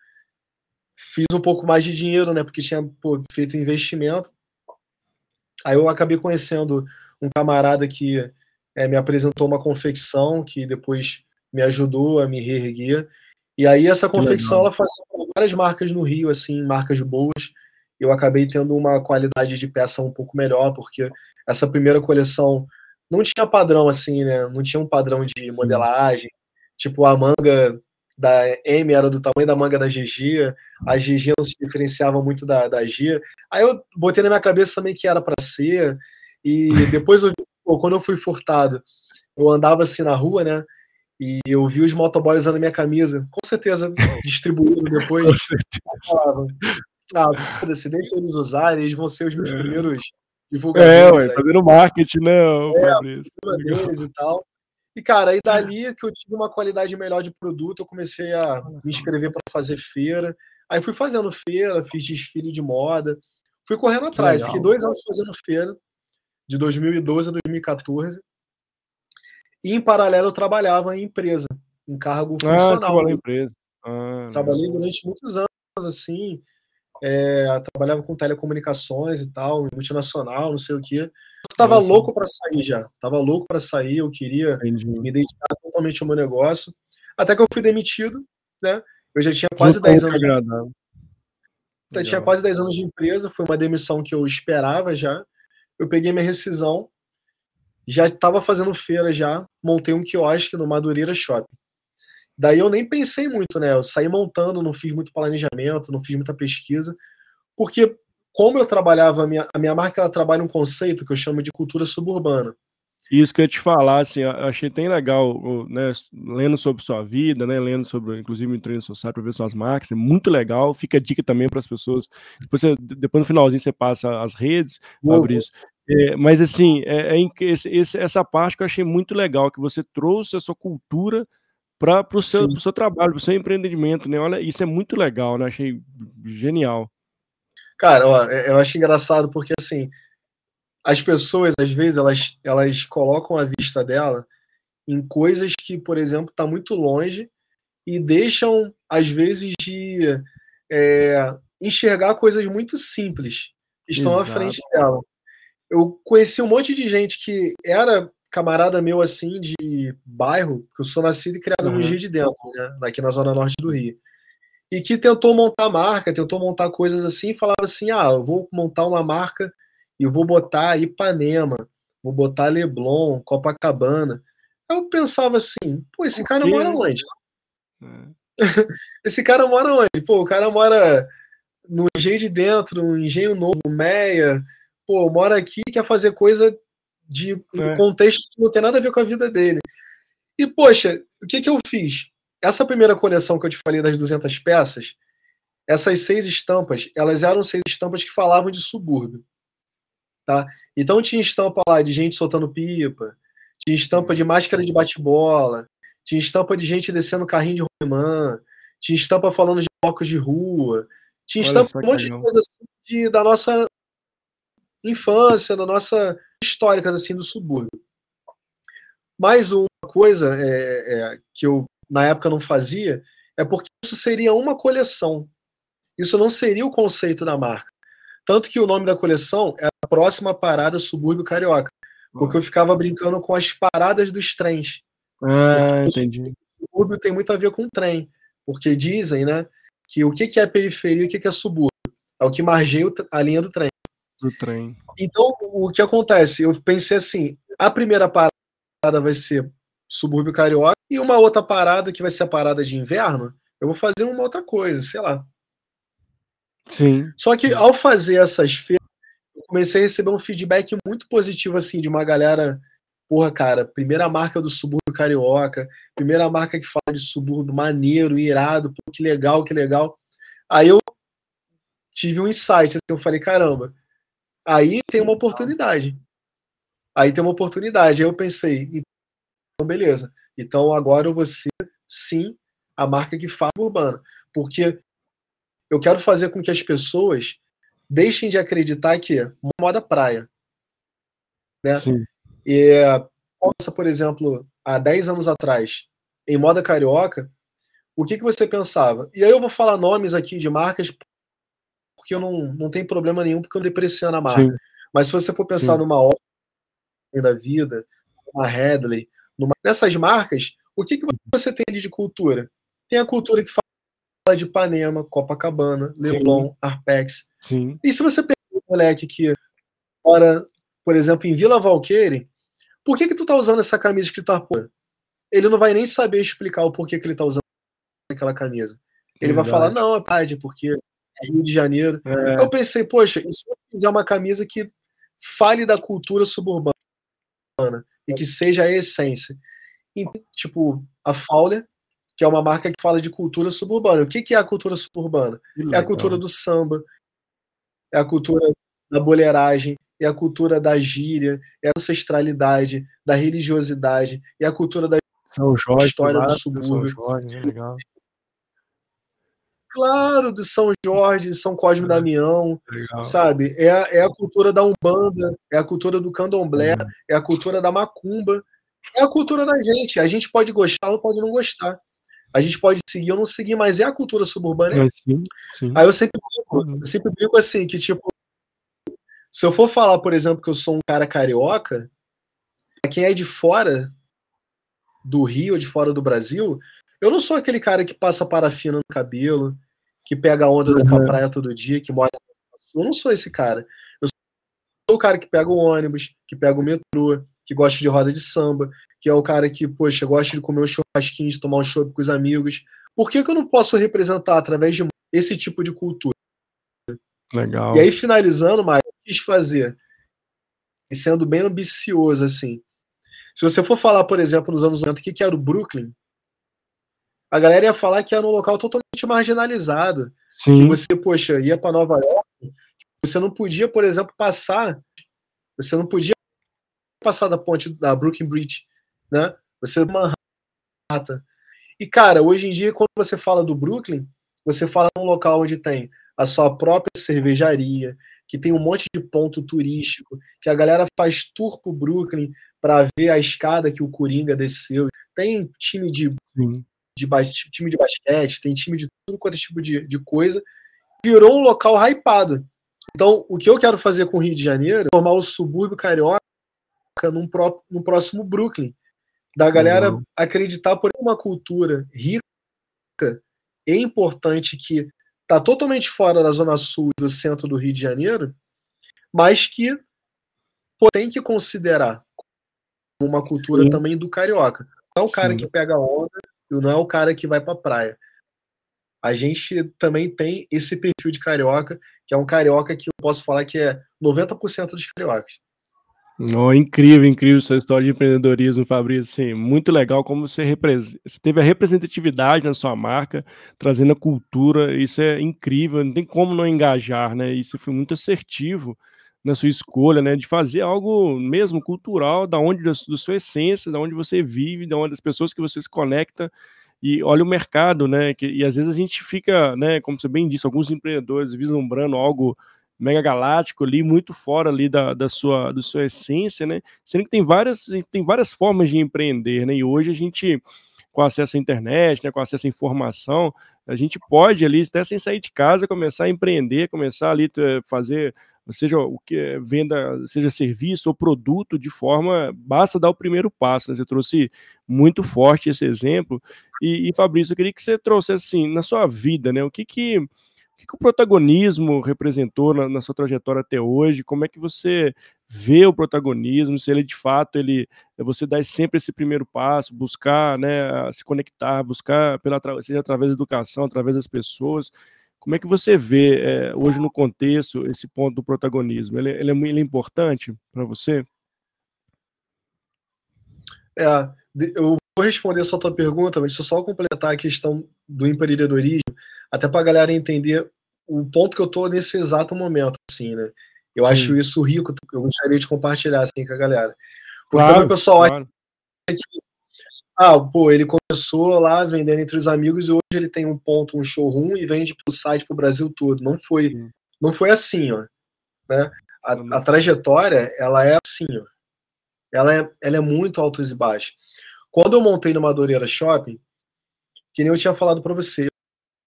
Fiz um pouco mais de dinheiro, né? Porque tinha pô, feito investimento. Aí eu acabei conhecendo um camarada que é, me apresentou uma confecção que depois me ajudou a me reerguer. E aí essa confecção ela fazia várias marcas no Rio, assim, marcas boas. Eu acabei tendo uma qualidade de peça um pouco melhor, porque essa primeira coleção não tinha padrão assim, né? Não tinha um padrão de modelagem. Tipo, a manga da M era do tamanho da manga da GG, a GG não se diferenciava muito da, da G. Aí eu botei na minha cabeça também que era para ser, e depois, eu, quando eu fui furtado, eu andava assim na rua, né? E eu vi os motoboys usando minha camisa, com certeza distribuindo depois. com certeza. Ah, foda-se, deixa eles usarem, eles vão ser os meus é. primeiros É, ué, fazendo marketing, né, é, Fabrício? deles e tal. E, cara, aí dali que eu tive uma qualidade melhor de produto, eu comecei a me inscrever para fazer feira. Aí fui fazendo feira, fiz desfile de moda, fui correndo atrás. Fiquei dois anos fazendo feira, de 2012 a 2014. E em paralelo eu trabalhava em empresa, em cargo ah, funcional. em empresa. Ah, Trabalhei durante muitos anos, assim. É, trabalhava com telecomunicações e tal, multinacional, não sei o quê. Eu tava Nossa. louco para sair já. Tava louco para sair, eu queria Entendi. me dedicar totalmente ao meu negócio. Até que eu fui demitido, né? Eu já tinha quase 10 anos. Eu tinha quase 10 anos de empresa, foi uma demissão que eu esperava já. Eu peguei minha rescisão, já estava fazendo feira já, montei um quiosque no Madureira Shopping. Daí eu nem pensei muito, né? Eu saí montando, não fiz muito planejamento, não fiz muita pesquisa, porque como eu trabalhava, a minha, a minha marca ela trabalha um conceito que eu chamo de cultura suburbana. Isso que eu ia te falar, assim, eu achei bem legal, né, lendo sobre sua vida, né, lendo sobre, inclusive, o treino social para ver suas marcas, é muito legal, fica a dica também para as pessoas, depois, você, depois no finalzinho você passa as redes, uhum. Fabrício, é, mas assim, é, é, esse, essa parte que eu achei muito legal, que você trouxe a sua cultura para o seu, seu trabalho, para o seu empreendimento, né, olha, isso é muito legal, né, achei genial. Cara, ó, é, eu acho engraçado porque, assim, as pessoas, às vezes, elas, elas colocam a vista dela em coisas que, por exemplo, está muito longe e deixam, às vezes, de é, enxergar coisas muito simples que estão Exato. à frente dela. Eu conheci um monte de gente que era camarada meu, assim, de bairro, que eu sou nascido e criado uhum. no Rio de Dentro, né, aqui na zona norte do Rio, e que tentou montar marca, tentou montar coisas assim, e falava assim, ah, eu vou montar uma marca e vou botar Ipanema, vou botar Leblon, Copacabana. Eu pensava assim, pô, esse cara mora onde? É. esse cara mora onde? Pô, o cara mora no Engenho de Dentro, no Engenho Novo, Meia, pô, mora aqui quer fazer coisa de é. contexto que não tem nada a ver com a vida dele. E, poxa, o que, que eu fiz? Essa primeira coleção que eu te falei das 200 peças, essas seis estampas, elas eram seis estampas que falavam de subúrbio. Tá? Então tinha estampa lá de gente soltando pipa, tinha estampa de máscara de bate-bola, tinha estampa de gente descendo carrinho de rolemã, tinha estampa falando de blocos de rua, tinha Olha estampa um monte de coisa assim de, da nossa infância, da nossa históricas assim do subúrbio. Mais uma coisa é, é, que eu na época não fazia é porque isso seria uma coleção. Isso não seria o conceito da marca. Tanto que o nome da coleção é a próxima parada subúrbio carioca. Porque eu ficava brincando com as paradas dos trens. Ah, entendi. O subúrbio tem muito a ver com trem. Porque dizem, né, que o que é periferia e o que é subúrbio. É o que margeia a linha do trem. Do trem. Então, o que acontece? Eu pensei assim: a primeira parada vai ser subúrbio carioca e uma outra parada que vai ser a parada de inverno. Eu vou fazer uma outra coisa, sei lá. Sim. Só que ao fazer essas feiras, eu comecei a receber um feedback muito positivo, assim, de uma galera. Porra, cara, primeira marca do subúrbio carioca, primeira marca que fala de subúrbio maneiro, irado, pô, que legal, que legal. Aí eu tive um insight, assim, eu falei, caramba, aí tem uma oportunidade. Aí tem uma oportunidade. Aí eu pensei, então beleza. Então agora eu vou ser, sim, a marca que fala urbana. Porque eu quero fazer com que as pessoas deixem de acreditar que moda praia. Né? Sim. E, por exemplo, há 10 anos atrás, em moda carioca, o que, que você pensava? E aí eu vou falar nomes aqui de marcas, porque eu não, não tem problema nenhum, porque eu depreciando a marca. Sim. Mas se você for pensar Sim. numa obra da vida, uma Headley, numa... nessas marcas, o que, que você tem de cultura? Tem a cultura que fala de Ipanema, Copacabana, Leblon, Sim. Arpex. Sim. E se você pegar um moleque que mora, por exemplo, em Vila Valqueire, por que que tu tá usando essa camisa escrita Arpoa? Ele não vai nem saber explicar o porquê que ele tá usando aquela camisa. Ele Verdade. vai falar, não, é porque Rio de Janeiro. É. Eu pensei, poxa, e se eu fizer uma camisa que fale da cultura suburbana e que seja a essência? E, tipo, a Fowler que é uma marca que fala de cultura suburbana. O que, que é a cultura suburbana? É a cultura do samba, é a cultura da boleiragem, é a cultura da gíria, é a ancestralidade, da religiosidade, é a cultura da Jorge, história do São subúrbio. Jorge, é legal. Claro, do São Jorge, São Cosme e É. Damião, legal. sabe? É, a- é a cultura da Umbanda, é a cultura do Candomblé, Uhum. é a cultura da Macumba, é a cultura da gente. A gente pode gostar ou pode não gostar. A gente pode seguir ou não seguir, mas é a cultura suburbana. Mas sim, sim. Aí eu sempre brinco, Uhum. eu sempre brinco assim, que tipo, se eu for falar, por exemplo, que eu sou um cara carioca, pra quem é de fora do Rio, de fora do Brasil, eu não sou aquele cara que passa parafina no cabelo, que pega a onda da Uhum. praia todo dia, que mora eu não sou esse cara. Eu sou o cara que pega o ônibus, que pega o metrô, que gosta de roda de samba, que é o cara que, poxa, gosta de comer um churrasquinho, de tomar um chopp com os amigos. Por que, que eu não posso representar através de esse tipo de cultura? Legal. E aí, finalizando, eu quis fazer, e sendo bem ambicioso, assim. Se você for falar, por exemplo, nos anos 90, o que, que era o Brooklyn, a galera ia falar que era um local totalmente marginalizado. Que sim, você, poxa, ia para Nova York, você não podia, por exemplo, passar, você não podia passar da ponte da Brooklyn Bridge, né? Você Manhattan. E cara, hoje em dia quando você fala do Brooklyn, você fala num local onde tem a sua própria cervejaria, que tem um monte de ponto turístico, que a galera faz tour pro Brooklyn para ver a escada que o Coringa desceu. Tem time de sim. De time de basquete, tem time de tudo quanto é tipo de, de coisa, virou um local hypado. Então, o que eu quero fazer com o Rio de Janeiro é formar o subúrbio carioca num, pró- num próximo Brooklyn. Da galera Legal. acreditar por uma cultura rica e importante que está totalmente fora da zona sul e do centro do Rio de Janeiro, mas que pô, tem que considerar uma cultura Sim. também do carioca. Não é o cara Sim. que pega onda, não é o cara que vai pra praia. A gente também tem esse perfil de carioca, que é um carioca que eu posso falar que é 90% dos cariocas. Oh, incrível, incrível essa história de empreendedorismo, Fabrício. Assim, muito legal como você, você teve a representatividade na sua marca, trazendo a cultura. Isso é incrível, não tem como não engajar, né? Isso foi muito assertivo na sua escolha, né? De fazer algo mesmo cultural, da onde da, sua essência, da onde você vive, da onde das pessoas que você se conecta. E olha o mercado, né? Que, e às vezes a gente fica, né? Como você bem disse, alguns empreendedores vislumbrando algo mega galáctico ali, muito fora ali da, da, sua, da sua essência, né? Sendo que tem várias, tem várias formas de empreender, né? E hoje a gente, com acesso à internet, né, com acesso à informação, a gente pode ali, até sem sair de casa, começar a empreender, começar ali a fazer, seja o que venda, seja serviço ou produto, de forma, basta dar o primeiro passo, né? Você trouxe muito forte esse exemplo. E, e Fabrício, eu queria que você trouxesse assim, na sua vida, né? O que que o que, que o protagonismo representou na, na, sua trajetória até hoje? Como é que você vê o protagonismo? Se ele de fato ele você dá sempre esse primeiro passo, buscar, né, se conectar, buscar pela seja através da educação, através das pessoas. Como é que você vê é, hoje no contexto esse ponto do protagonismo? Ele, ele, é, ele é importante para você? É, eu vou responder essa tua pergunta, mas deixa eu só completar a questão do empreendedorismo, até para a galera entender o ponto que eu estou nesse exato momento, assim, né? Eu Sim. acho isso rico, eu gostaria de compartilhar assim com a galera. Porque claro, também o pessoal claro. acha que, ah, pô, ele começou lá vendendo entre os amigos e hoje ele tem um ponto, um showroom e vende pro site pro Brasil todo. Não foi, não foi assim, ó. Né? A, a, trajetória, ela é assim, ó. Ela é, ela é muito altos e baixos. Quando eu montei no Madureira Shopping, que nem eu tinha falado para você,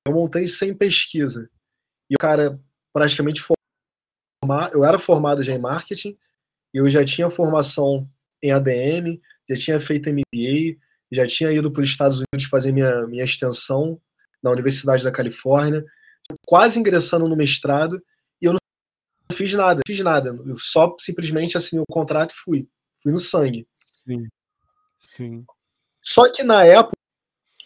eu montei sem pesquisa. E o cara praticamente formado, eu era formado já em marketing, eu já tinha formação em ADM, já tinha feito MBA, já tinha ido para os Estados Unidos fazer minha, minha extensão na Universidade da Califórnia, quase ingressando no mestrado, e eu não fiz nada, fiz nada. Eu só simplesmente assinei o contrato e fui. Fui no sangue. Sim. Sim. Só que na época,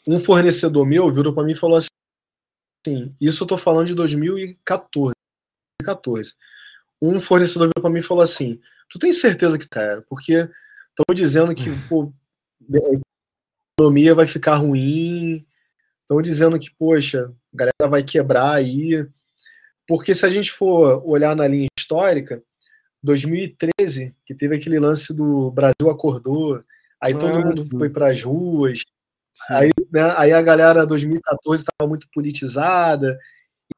um fornecedor meu virou para mim e falou assim: Isso eu tô falando de 2014. 2014. Um fornecedor virou para mim e falou assim: Tu tem certeza que, cara? Porque estão dizendo que pô, economia vai ficar ruim, estão dizendo que, poxa, a galera vai quebrar aí. Porque se a gente for olhar na linha histórica, 2013, que teve aquele lance do Brasil acordou, aí todo ah, mundo foi para as ruas, aí, né, aí a galera 2014 estava muito politizada,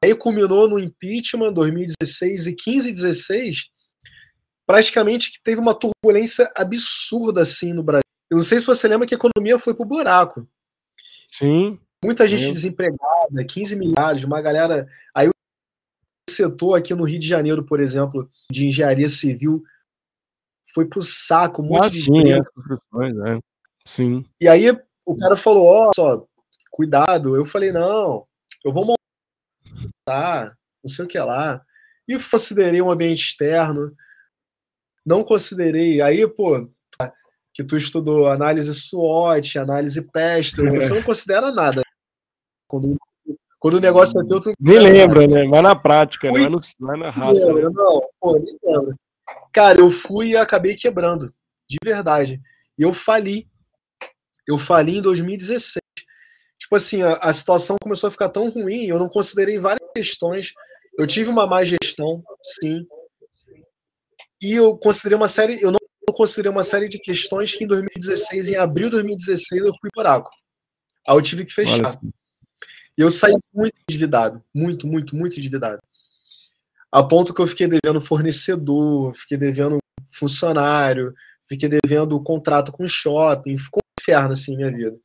e aí culminou no impeachment 2016 e 15 e 16, praticamente que teve uma turbulência absurda assim no Brasil. Eu não sei se você lembra que a economia foi pro buraco. Sim. Muita gente desempregada, 15 milhares, uma galera. Aí o setor aqui no Rio de Janeiro, por exemplo, de engenharia civil, foi pro saco, um monte ah, de sim, é. Sim. E aí o cara falou, ó, oh, só, cuidado. Eu falei, não, eu vou montar, não sei o que lá. E considerei um ambiente externo, não considerei. Aí, pô, que tu estudou análise SWOT, análise Pester, você não considera nada. Quando, quando o negócio é teu, tu. Nem lembra, né? Vai na prática, né? no, vai na raça. Lembra, né? Não, pô, nem lembra. Cara, eu fui e acabei quebrando, de verdade. E eu fali. Eu fali em 2016. Tipo assim, a, a situação começou a ficar tão ruim, eu não considerei várias questões. Eu tive uma má gestão, sim. E eu considerei uma série, eu não considerei uma série de questões que em 2016, em abril de 2016, eu fui buraco. Aí eu tive que fechar. E eu saí muito endividado, muito, muito, muito endividado. A ponto que eu fiquei devendo fornecedor, fiquei devendo funcionário, fiquei devendo contrato com shopping, ficou um inferno assim minha vida.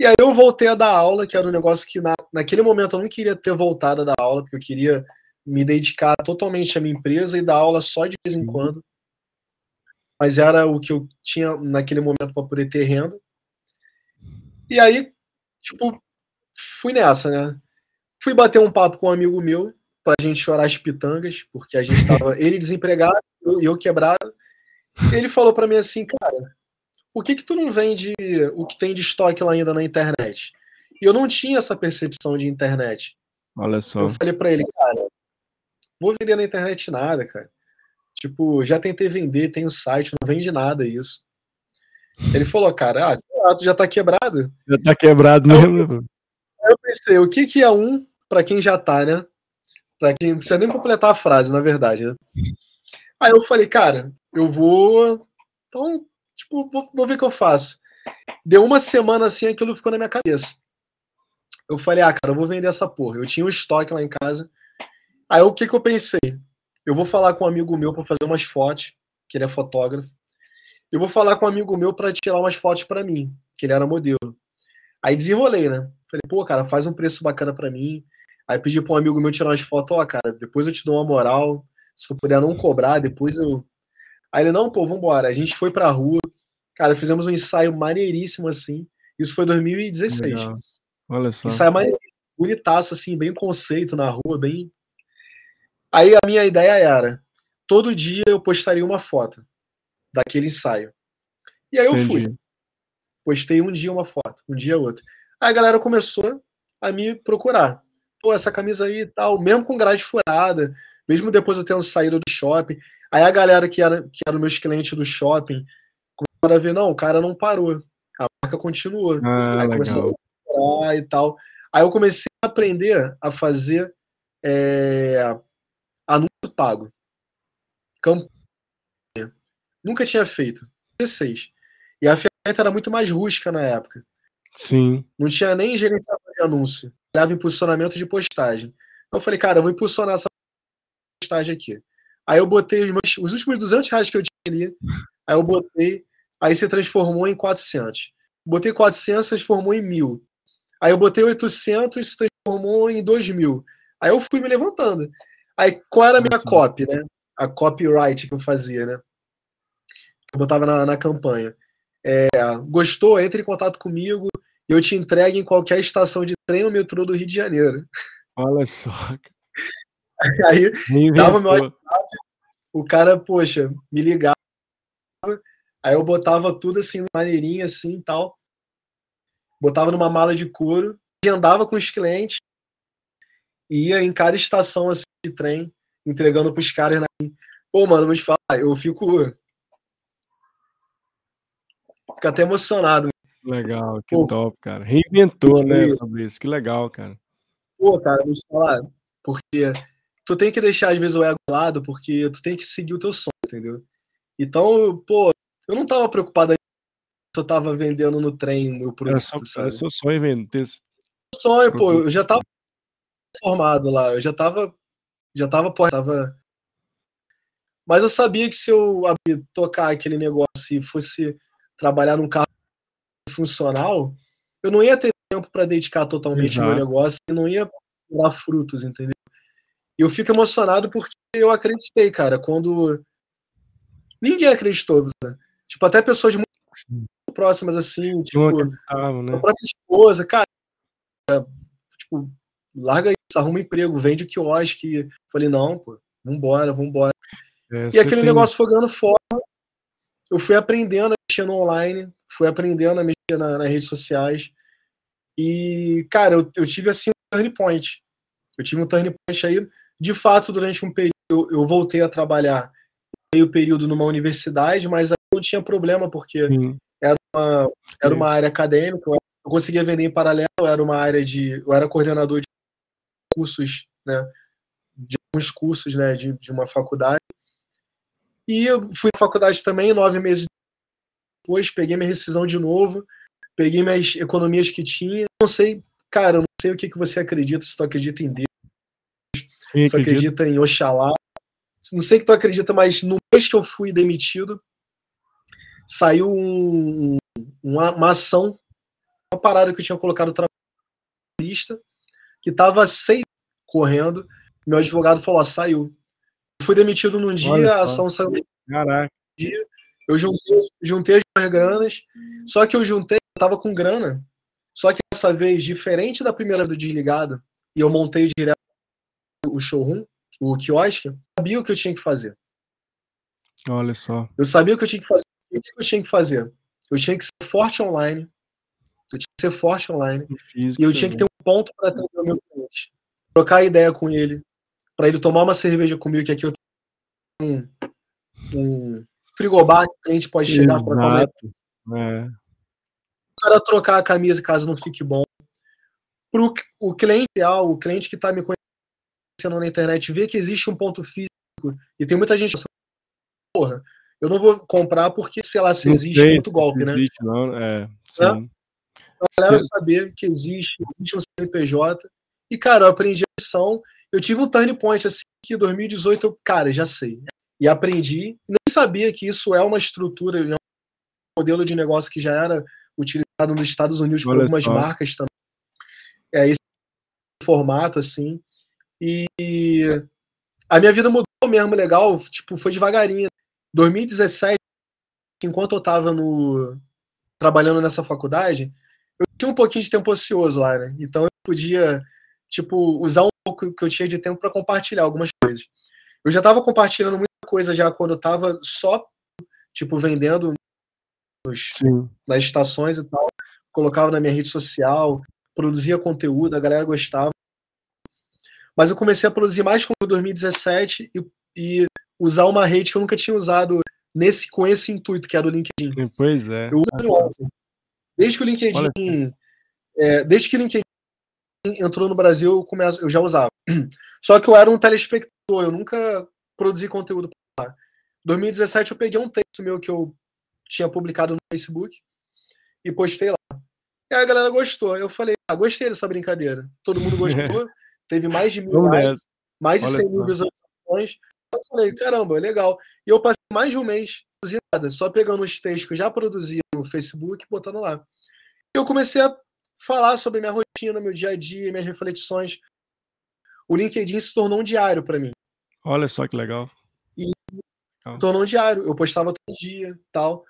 E aí eu voltei a dar aula, que era um negócio que na, naquele momento eu não queria ter voltado a dar aula, porque eu queria me dedicar totalmente à minha empresa e dar aula só de vez em quando. Mas era o que eu tinha naquele momento para poder ter renda. E aí, tipo, fui nessa, né? Fui bater um papo com um amigo meu pra gente chorar as pitangas, porque a gente tava ele desempregado e eu, eu quebrado. Ele falou para mim assim, cara, por que que tu não vende o que tem de estoque lá ainda na internet? E eu não tinha essa percepção de internet. Olha só. Eu falei para ele, cara, vou vender na internet nada, cara. Tipo, já tentei vender, tem o site, não vende nada isso. Ele falou, cara, ah, lá, tu já tá quebrado. Já tá quebrado mesmo. Aí eu pensei, o que que é um para quem já tá, né? Pra quem não precisa nem completar a frase, na verdade, né? Aí eu falei, cara, eu vou. Então, tipo, vou, vou ver o que eu faço. Deu uma semana assim, aquilo ficou na minha cabeça. Eu falei, ah, cara, eu vou vender essa porra. Eu tinha um estoque lá em casa. Aí o que, que eu pensei? Eu vou falar com um amigo meu para fazer umas fotos, que ele é fotógrafo. Eu vou falar com um amigo meu para tirar umas fotos para mim, que ele era modelo. Aí desenrolei, né? Falei, pô, cara, faz um preço bacana para mim. Aí pedi para um amigo meu tirar umas fotos, ó, oh, cara, depois eu te dou uma moral. Se tu puder não cobrar, depois eu. Aí ele, não, pô, vambora. A gente foi pra rua. Cara, fizemos um ensaio maneiríssimo assim. Isso foi 2016. Legal. Olha só. Ensaio maneiríssimo, bonitaço, assim, bem conceito na rua, bem Aí a minha ideia era, todo dia eu postaria uma foto daquele ensaio. E aí eu Entendi. fui. Postei um dia uma foto, um dia outra. Aí a galera começou a me procurar. Pô, essa camisa aí e tal, mesmo com grade furada, mesmo depois eu tendo saído do shopping. Aí a galera que era, que era meus clientes do shopping começaram a ver, não, o cara não parou. A marca continuou. Ah, aí começou a procurar e tal. Aí eu comecei a aprender a fazer é, Anúncio pago. Campanha. Nunca tinha feito. 16. E a ferramenta era muito mais rústica na época. Sim. Não tinha nem gerenciador de anúncio. Dava impulsionamento de postagem. Então eu falei, cara, eu vou impulsionar essa postagem aqui. Aí eu botei os, meus, os últimos 200 reais que eu tinha ali. Aí eu botei. Aí se transformou em 400. Botei 400, se transformou em 1000. Aí eu botei 800, se transformou em 2000. Aí eu fui me levantando. Aí, qual era a minha copy, né? A copyright que eu fazia, né? Que eu botava na, na campanha. É, gostou? Entre em contato comigo e eu te entrego em qualquer estação de trem ou metrô do Rio de Janeiro. Olha só. Aí, dava meu WhatsApp, o cara, poxa, me ligava, aí eu botava tudo assim, maneirinha assim e tal. Botava numa mala de couro, andava com os clientes, ia em cada estação assim, de trem, entregando pros caras. Na... Pô, mano, vou te falar, eu fico. Fico até emocionado. Legal, que Pô, top, cara. Reinventou, né, Fabrício? Que legal, cara. Pô, cara, vou te falar, porque tu tem que deixar às vezes o ego lado, porque tu tem que seguir o teu sonho, entendeu? Então, pô, eu não tava preocupado se eu tava vendendo no trem o meu produto, era só, sabe? Era seu sonho vender. Sonho, pô, eu já tava formado lá, eu já tava, já tava, pô, tava... Mas eu sabia que se eu abrir, tocar aquele negócio e fosse trabalhar num carro funcional, eu não ia ter tempo para dedicar totalmente Exato. ao meu negócio e não ia dar frutos, entendeu? E eu fico emocionado porque eu acreditei, cara, quando ninguém acreditou, né? tipo, até pessoas muito próximas assim, tipo, né? a própria esposa, cara, tipo, larga isso, arruma um emprego, vende o quiosque. Falei, não, pô, vambora, vambora. É, e aquele tem... negócio foi ganhando forma. Eu fui aprendendo a mexer no online, fui aprendendo a mexer na, nas redes sociais. E, cara, eu, eu tive assim um turn point. Eu tive um turn point aí. De fato, durante um período, eu, eu voltei a trabalhar meio período numa universidade, mas aí não tinha problema, porque era uma, era uma área acadêmica, eu conseguia vender em paralelo, era uma área de. Eu era coordenador de cursos, né? De alguns cursos, né? De, de uma faculdade. E eu fui à faculdade também, nove meses depois, peguei minha rescisão de novo, peguei minhas economias que tinha. Não sei, cara, eu não sei o que, que você acredita, se tu acredita em Deus, se tu acredita em Oxalá. Não sei que tu acredita, mas no mês que eu fui demitido, saiu um, uma, uma ação, uma parada que eu tinha colocado na lista, que estava seis correndo. Meu advogado falou: ó, saiu. Eu fui demitido num dia, a ação saiu Caraca. dia. Eu juntei, juntei as granas, só que eu juntei, eu tava com grana. Só que dessa vez, diferente da primeira do desligado, e eu montei direto o showroom, o quiosque, eu sabia o que eu tinha que fazer. Olha só. Eu sabia o que eu tinha que fazer. O que eu tinha que fazer? Eu tinha que ser forte online. Ser forte online. e eu tinha que ter um ponto para atender o meu cliente. Trocar ideia com ele. Para ele tomar uma cerveja comigo, que aqui eu tenho um, um frigobar que o cliente pode chegar para comer. É. O cara trocar a camisa caso não fique bom. Pro o cliente ideal, o cliente que está me conhecendo na internet, ver que existe um ponto físico. E tem muita gente porra, eu não vou comprar porque, sei lá, se não existe sei, muito golpe, né? Existe, não, é, sim. A galera saber que existe, existe um CNPJ. E, cara, eu aprendi a lição. Eu tive um turn point assim que em 2018 eu, cara, já sei. E aprendi. Nem sabia que isso é uma estrutura, é um modelo de negócio que já era utilizado nos Estados Unidos Olha por algumas só. marcas também. É esse formato, assim. E a minha vida mudou mesmo legal, tipo, foi devagarinho. 2017, enquanto eu estava no trabalhando nessa faculdade, tinha um pouquinho de tempo ocioso lá, né? Então eu podia, tipo, usar um pouco que eu tinha de tempo para compartilhar algumas coisas. Eu já estava compartilhando muita coisa já quando eu estava só, tipo, vendendo nos, nas estações e tal. Colocava na minha rede social, produzia conteúdo, a galera gostava. Mas eu comecei a produzir mais com 2017 e, e usar uma rede que eu nunca tinha usado nesse, com esse intuito, que era o LinkedIn. Pois é. Eu uso Desde que o LinkedIn. É, desde que o LinkedIn entrou no Brasil, eu, começo, eu já usava. Só que eu era um telespectador, eu nunca produzi conteúdo para lá. 2017 eu peguei um texto meu que eu tinha publicado no Facebook e postei lá. E a galera gostou. Eu falei, ah, gostei dessa brincadeira. Todo mundo gostou. Teve mais de mil likes, mais de 100 mil visualizações. Eu falei, caramba, é legal. E eu passei mais de um mês nada, só pegando os textos que eu já produzia no Facebook botando lá. Eu comecei a falar sobre minha rotina, meu dia a dia, minhas reflexões. O LinkedIn se tornou um diário para mim. Olha só que legal. E legal. tornou um diário. Eu postava todo dia, tal.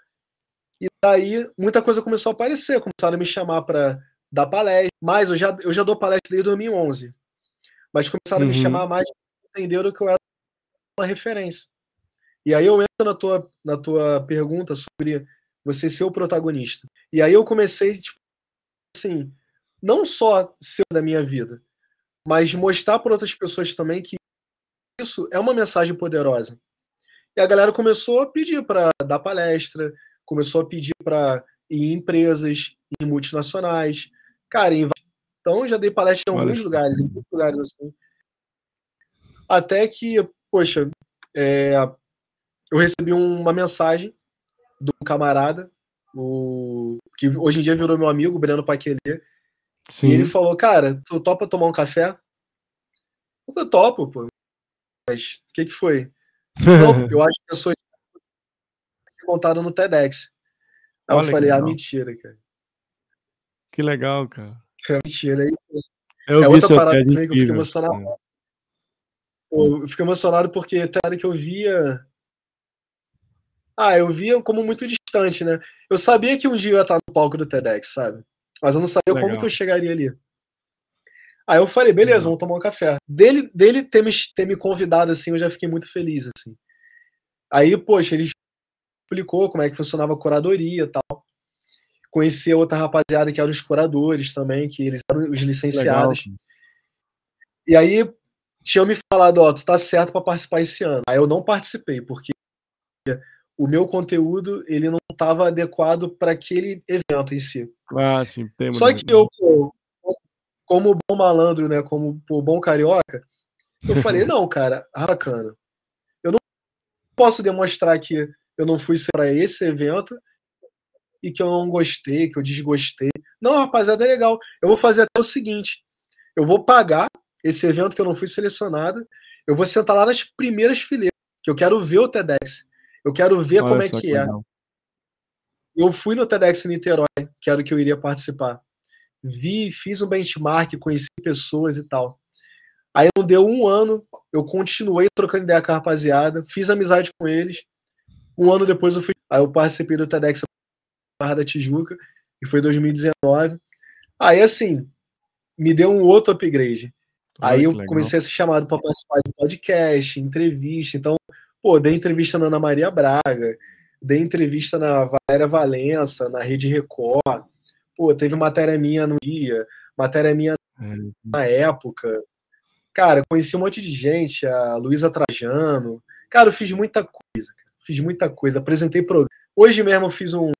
E daí muita coisa começou a aparecer, começaram a me chamar para dar palestra. Mas eu já eu já dou palestra desde 2011. Mas começaram uhum. a me uhum. chamar mais, entenderam que eu era uma referência. E aí eu entro na tua, na tua pergunta sobre você ser o protagonista. E aí eu comecei, tipo, assim, não só ser da minha vida, mas mostrar para outras pessoas também que isso é uma mensagem poderosa. E a galera começou a pedir para dar palestra, começou a pedir para ir em empresas, em multinacionais. Cara, em... então já dei palestra em alguns lugares, em muitos lugares assim. Até que poxa, é, eu recebi uma mensagem um camarada, o, que hoje em dia virou meu amigo, Breno Paquelê. Sim. E ele falou, cara, tu topa tomar um café? Eu falei, topo, pô. Mas o que que foi? Não, eu acho que eu sou montado no TEDx. Aí Olha eu falei, ah, mentira, cara. Que legal, cara. É mentira. Aí, eu é outra parada também que eu fiquei emocionado. É. eu fiquei emocionado porque até que eu via. Ah, eu via como muito distante, né? Eu sabia que um dia eu ia estar no palco do TEDx, sabe? Mas eu não sabia Legal. como que eu chegaria ali. Aí eu falei, beleza, uhum. vamos tomar um café. Dele, dele ter, me, ter me convidado assim, eu já fiquei muito feliz, assim. Aí, poxa, ele explicou como é que funcionava a curadoria e tal. Conheci outra rapaziada que eram os curadores também, que eles eram os licenciados. Legal. E aí tinham me falado, ó, tu tá certo para participar esse ano. Aí eu não participei, porque o meu conteúdo ele não estava adequado para aquele evento em si. Ah, sim, tem Só que eu, como bom malandro, né, como pô, bom carioca, eu falei, não, cara, bacana. Eu não posso demonstrar que eu não fui para esse evento e que eu não gostei, que eu desgostei. Não, rapaziada, é legal. Eu vou fazer até o seguinte: eu vou pagar esse evento que eu não fui selecionado, eu vou sentar lá nas primeiras fileiras, que eu quero ver o TEDx. Eu quero ver Olha como é que, que é. Eu fui no TEDx Niterói, que era o que eu iria participar. Vi, fiz um benchmark, conheci pessoas e tal. Aí não deu um ano, eu continuei trocando ideia com a rapaziada, fiz amizade com eles. Um ano depois eu fui. Aí eu participei do TEDx Barra da Tijuca, que foi 2019. Aí, assim, me deu um outro upgrade. Aí eu comecei a ser chamado para participar de podcast, entrevista. Então, pô, dei entrevista na Ana Maria Braga, dei entrevista na Valéria Valença, na Rede Record. Pô, teve matéria minha no dia, matéria minha é. na época. Cara, conheci um monte de gente, a Luísa Trajano. Cara, eu fiz muita coisa, fiz muita coisa. Apresentei programa. Hoje mesmo eu fiz um,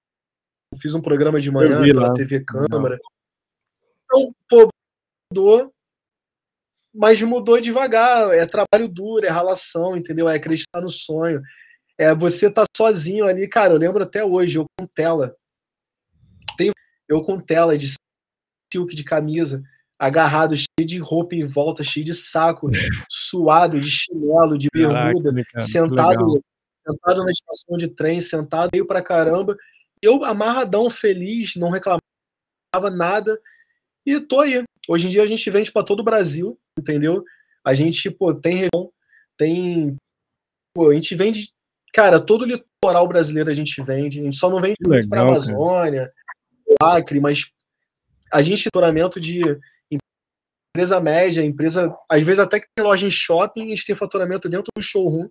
fiz um programa de manhã pela TV Câmara. Então, pô, mudou, mas mudou devagar. É trabalho duro, é relação, entendeu? É acreditar no sonho. É você tá sozinho ali, cara. Eu lembro até hoje, eu com tela. Tem, eu com tela de silk de camisa, agarrado, cheio de roupa em volta, cheio de saco, suado, de chinelo, de bermuda, Caraca, sentado, sentado na estação de trem, sentado meio pra caramba eu amarradão, feliz, não reclamava nada. E tô aí. Hoje em dia a gente vende para todo o Brasil, entendeu? A gente, pô, tem região, tem. Pô, a gente vende. Cara, todo o litoral brasileiro a gente vende. A gente só não vende para Amazônia, Acre, mas a gente tem faturamento de empresa média, empresa. Às vezes até que tem loja em shopping, a gente tem faturamento dentro do showroom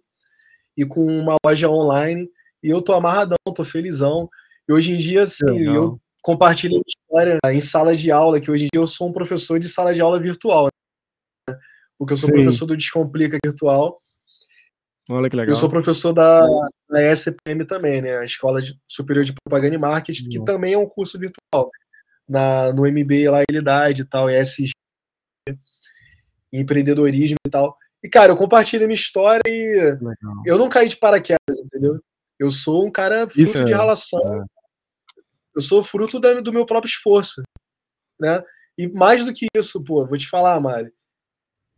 e com uma loja online. E eu tô amarradão, tô felizão. E hoje em dia, assim, eu compartilho história em sala de aula, que hoje em dia eu sou um professor de sala de aula virtual. Né? Porque eu sou Sim. professor do Descomplica Virtual. Olha que legal. Eu sou professor da, da SPM também, né? A Escola Superior de Propaganda e Marketing, que também é um curso virtual. Na, no MBA lá, Elidade e tal, ESG, empreendedorismo e tal. E, cara, eu compartilho a minha história e legal. eu não caí de paraquedas, entendeu? Eu sou um cara fruto Isso de é, relação. É eu sou fruto da, do meu próprio esforço, né? E mais do que isso, pô, vou te falar, Mari,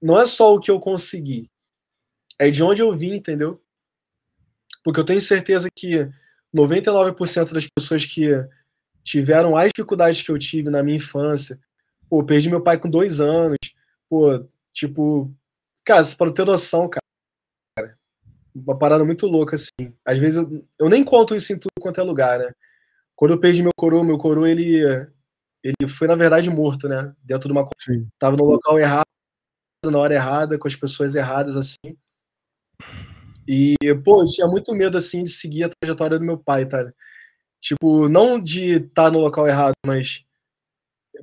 não é só o que eu consegui, é de onde eu vim, entendeu? Porque eu tenho certeza que 99% das pessoas que tiveram as dificuldades que eu tive na minha infância, pô, perdi meu pai com dois anos, pô, tipo, cara, para ter noção, cara, uma parada muito louca, assim. Às vezes eu, eu nem conto isso em tudo quanto é lugar, né? Quando eu perdi meu coroa, meu coroa, ele, ele foi, na verdade, morto, né? Dentro de uma. Sim. Tava no local errado, na hora errada, com as pessoas erradas, assim. E, pô, eu tinha muito medo, assim, de seguir a trajetória do meu pai, tá? Tipo, não de estar tá no local errado, mas.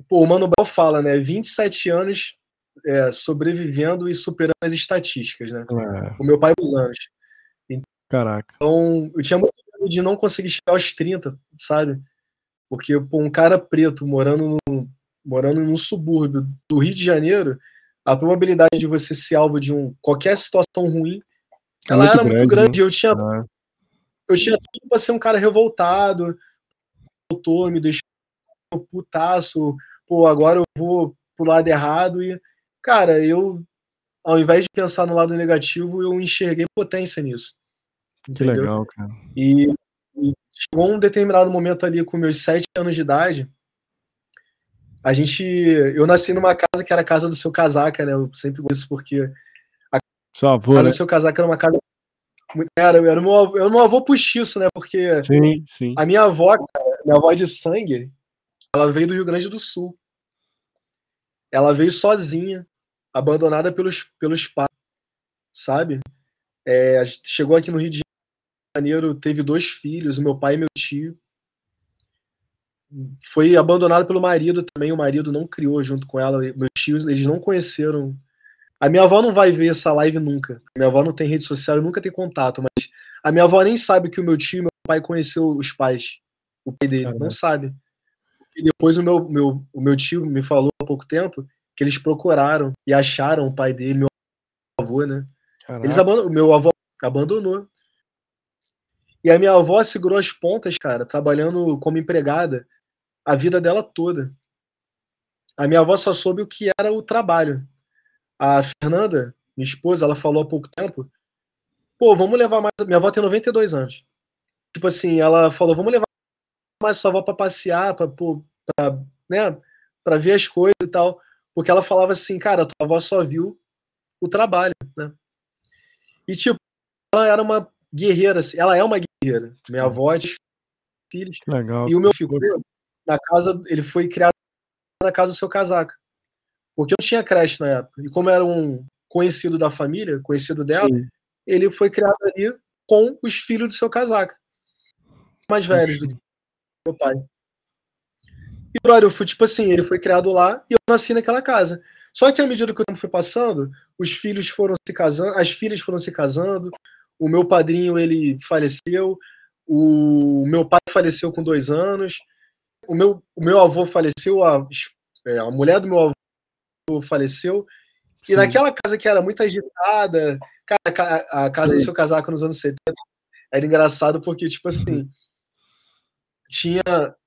Pô, o Mano Brown fala, né? 27 anos é, sobrevivendo e superando as estatísticas, né? É. O meu pai, uns anos. Caraca. Então, eu tinha muito medo de não conseguir chegar aos 30, sabe? Porque, pô, um cara preto morando, no, morando num subúrbio do Rio de Janeiro, a probabilidade de você ser alvo de um, qualquer situação ruim, é ela muito era grande, muito grande. Né? Eu tinha. É. eu tinha tudo pra ser um cara revoltado, voltou, me deixou putaço, pô, agora eu vou pro lado errado e, cara, eu, ao invés de pensar no lado negativo, eu enxerguei potência nisso. Entendeu? Que legal, cara. E, e chegou um determinado momento ali com meus sete anos de idade, a gente, eu nasci numa casa que era a casa do seu casaca, né? Eu sempre gosto isso porque a Seu avô, casa né? do seu casaca era uma casa era, era meu, avô, era meu avô puxiço, né? Porque sim, sim. a minha avó, cara, minha avó de sangue, ela veio do Rio Grande do Sul. Ela veio sozinha, abandonada pelos, pelos pais, sabe? É, chegou aqui no Rio de Janeiro, teve dois filhos, o meu pai e meu tio. Foi abandonada pelo marido também, o marido não criou junto com ela. Meus tios, eles não conheceram a minha avó não vai ver essa live nunca. Minha avó não tem rede social, nunca tem contato, mas a minha avó nem sabe que o meu tio, meu pai conheceu os pais, o pai dele, Caramba. não sabe. E depois o meu, meu, o meu tio me falou há pouco tempo que eles procuraram e acharam o pai dele, meu avô, né? Caraca. Eles abandonaram, meu avô abandonou. E a minha avó segurou as pontas, cara, trabalhando como empregada a vida dela toda. A minha avó só soube o que era o trabalho. A Fernanda, minha esposa, ela falou há pouco tempo, pô, vamos levar mais. Minha avó tem 92 anos. Tipo assim, ela falou, vamos levar mais sua avó para passear, para né, para ver as coisas e tal. Porque ela falava assim, cara, tua avó só viu o trabalho, né? E tipo, ela era uma guerreira, assim, ela é uma guerreira. Minha avó é filhos. Legal. E o meu filho, na casa, ele foi criado na casa do seu casaca. Porque eu tinha creche na época. E como era um conhecido da família, conhecido dela, Sim. ele foi criado ali com os filhos do seu casaca. Mais velhos do que meu pai. E, brother, eu fui tipo assim, ele foi criado lá e eu nasci naquela casa. Só que à medida que o tempo foi passando, os filhos foram se casando, as filhas foram se casando, o meu padrinho, ele faleceu, o meu pai faleceu com dois anos, o meu, o meu avô faleceu, a, é, a mulher do meu avô faleceu. Sim. E naquela casa que era muito agitada, cara, a casa Sim. do seu casaco nos anos 70 era engraçado porque, tipo assim, tinha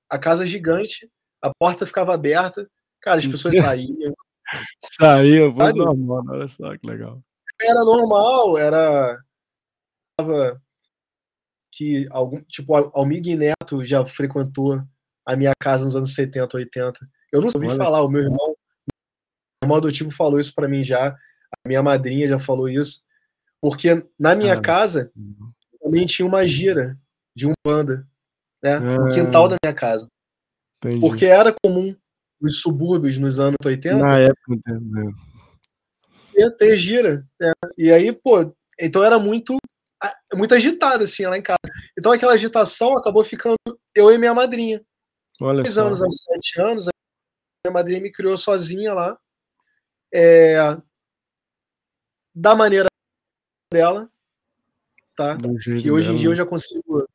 a casa gigante, a porta ficava aberta, cara, as pessoas saíam. Saíam, foi normal, olha só que legal. Era normal, era. Que algum, tipo, Almig Neto já frequentou a minha casa nos anos 70, 80. Eu não ouvi falar, o meu irmão irmão adotivo falou isso para mim já, a minha madrinha já falou isso, porque na minha ah, casa uhum. também tinha uma gira de um banda, né, no ah, quintal da minha casa. Entendi. Porque era comum nos subúrbios nos anos 80. Na época? Ia ter gira. Né? E aí, pô, então era muito muito agitada assim lá em casa. Então aquela agitação acabou ficando eu e minha madrinha. Olha Dois anos, aos sete anos, minha madrinha me criou sozinha lá é, da maneira dela, tá? Que hoje dela. em dia eu já consigo,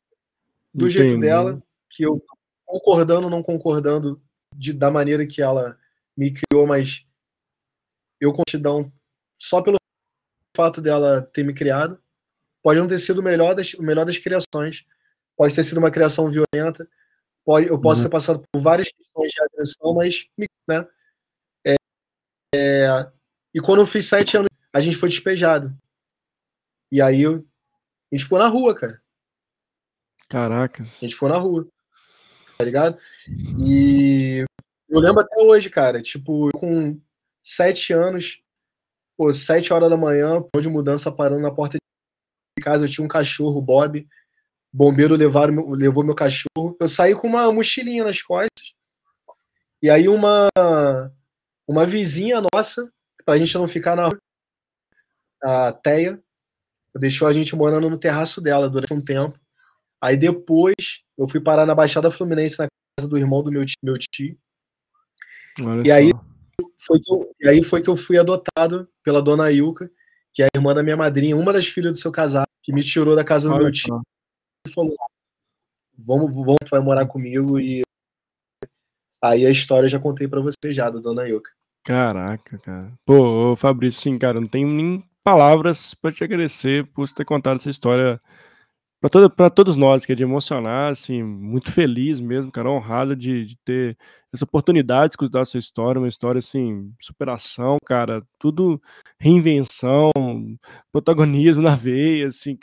do Entendi. jeito dela, que eu concordando, não concordando de, da maneira que ela me criou, mas eu continuo só pelo fato dela ter me criado. Pode não ter sido o melhor das, o melhor das criações, pode ter sido uma criação violenta, pode, eu posso uhum. ter passado por várias questões de agressão, mas né, é, e quando eu fiz sete anos, a gente foi despejado. E aí eu, a gente ficou na rua, cara. Caracas. A gente ficou na rua. Tá ligado? E eu lembro até hoje, cara, tipo, com sete anos, pô, sete horas da manhã, pô de mudança parando na porta de casa, eu tinha um cachorro, Bob. Bombeiro levaram, levou meu cachorro. Eu saí com uma mochilinha nas costas. E aí uma uma vizinha nossa, para a gente não ficar na rua, a Teia, deixou a gente morando no terraço dela durante um tempo. Aí depois eu fui parar na Baixada Fluminense, na casa do irmão do meu tio. Meu tio. e, aí foi que eu, e aí foi que eu fui adotado pela dona Ilka, que é a irmã da minha madrinha, uma das filhas do seu casal, que me tirou da casa do Olha meu tio. E falou: vamos, vamos, vai morar comigo. E aí a história eu já contei para você já, da dona Ilka. Caraca, cara. Pô, Fabrício, sim, cara, não tenho nem palavras para te agradecer por ter contado essa história para todo, todos nós, que é de emocionar, assim, muito feliz mesmo, cara, honrado de, de ter essa oportunidade de escutar a sua história, uma história, assim, superação, cara, tudo reinvenção, protagonismo na veia, assim,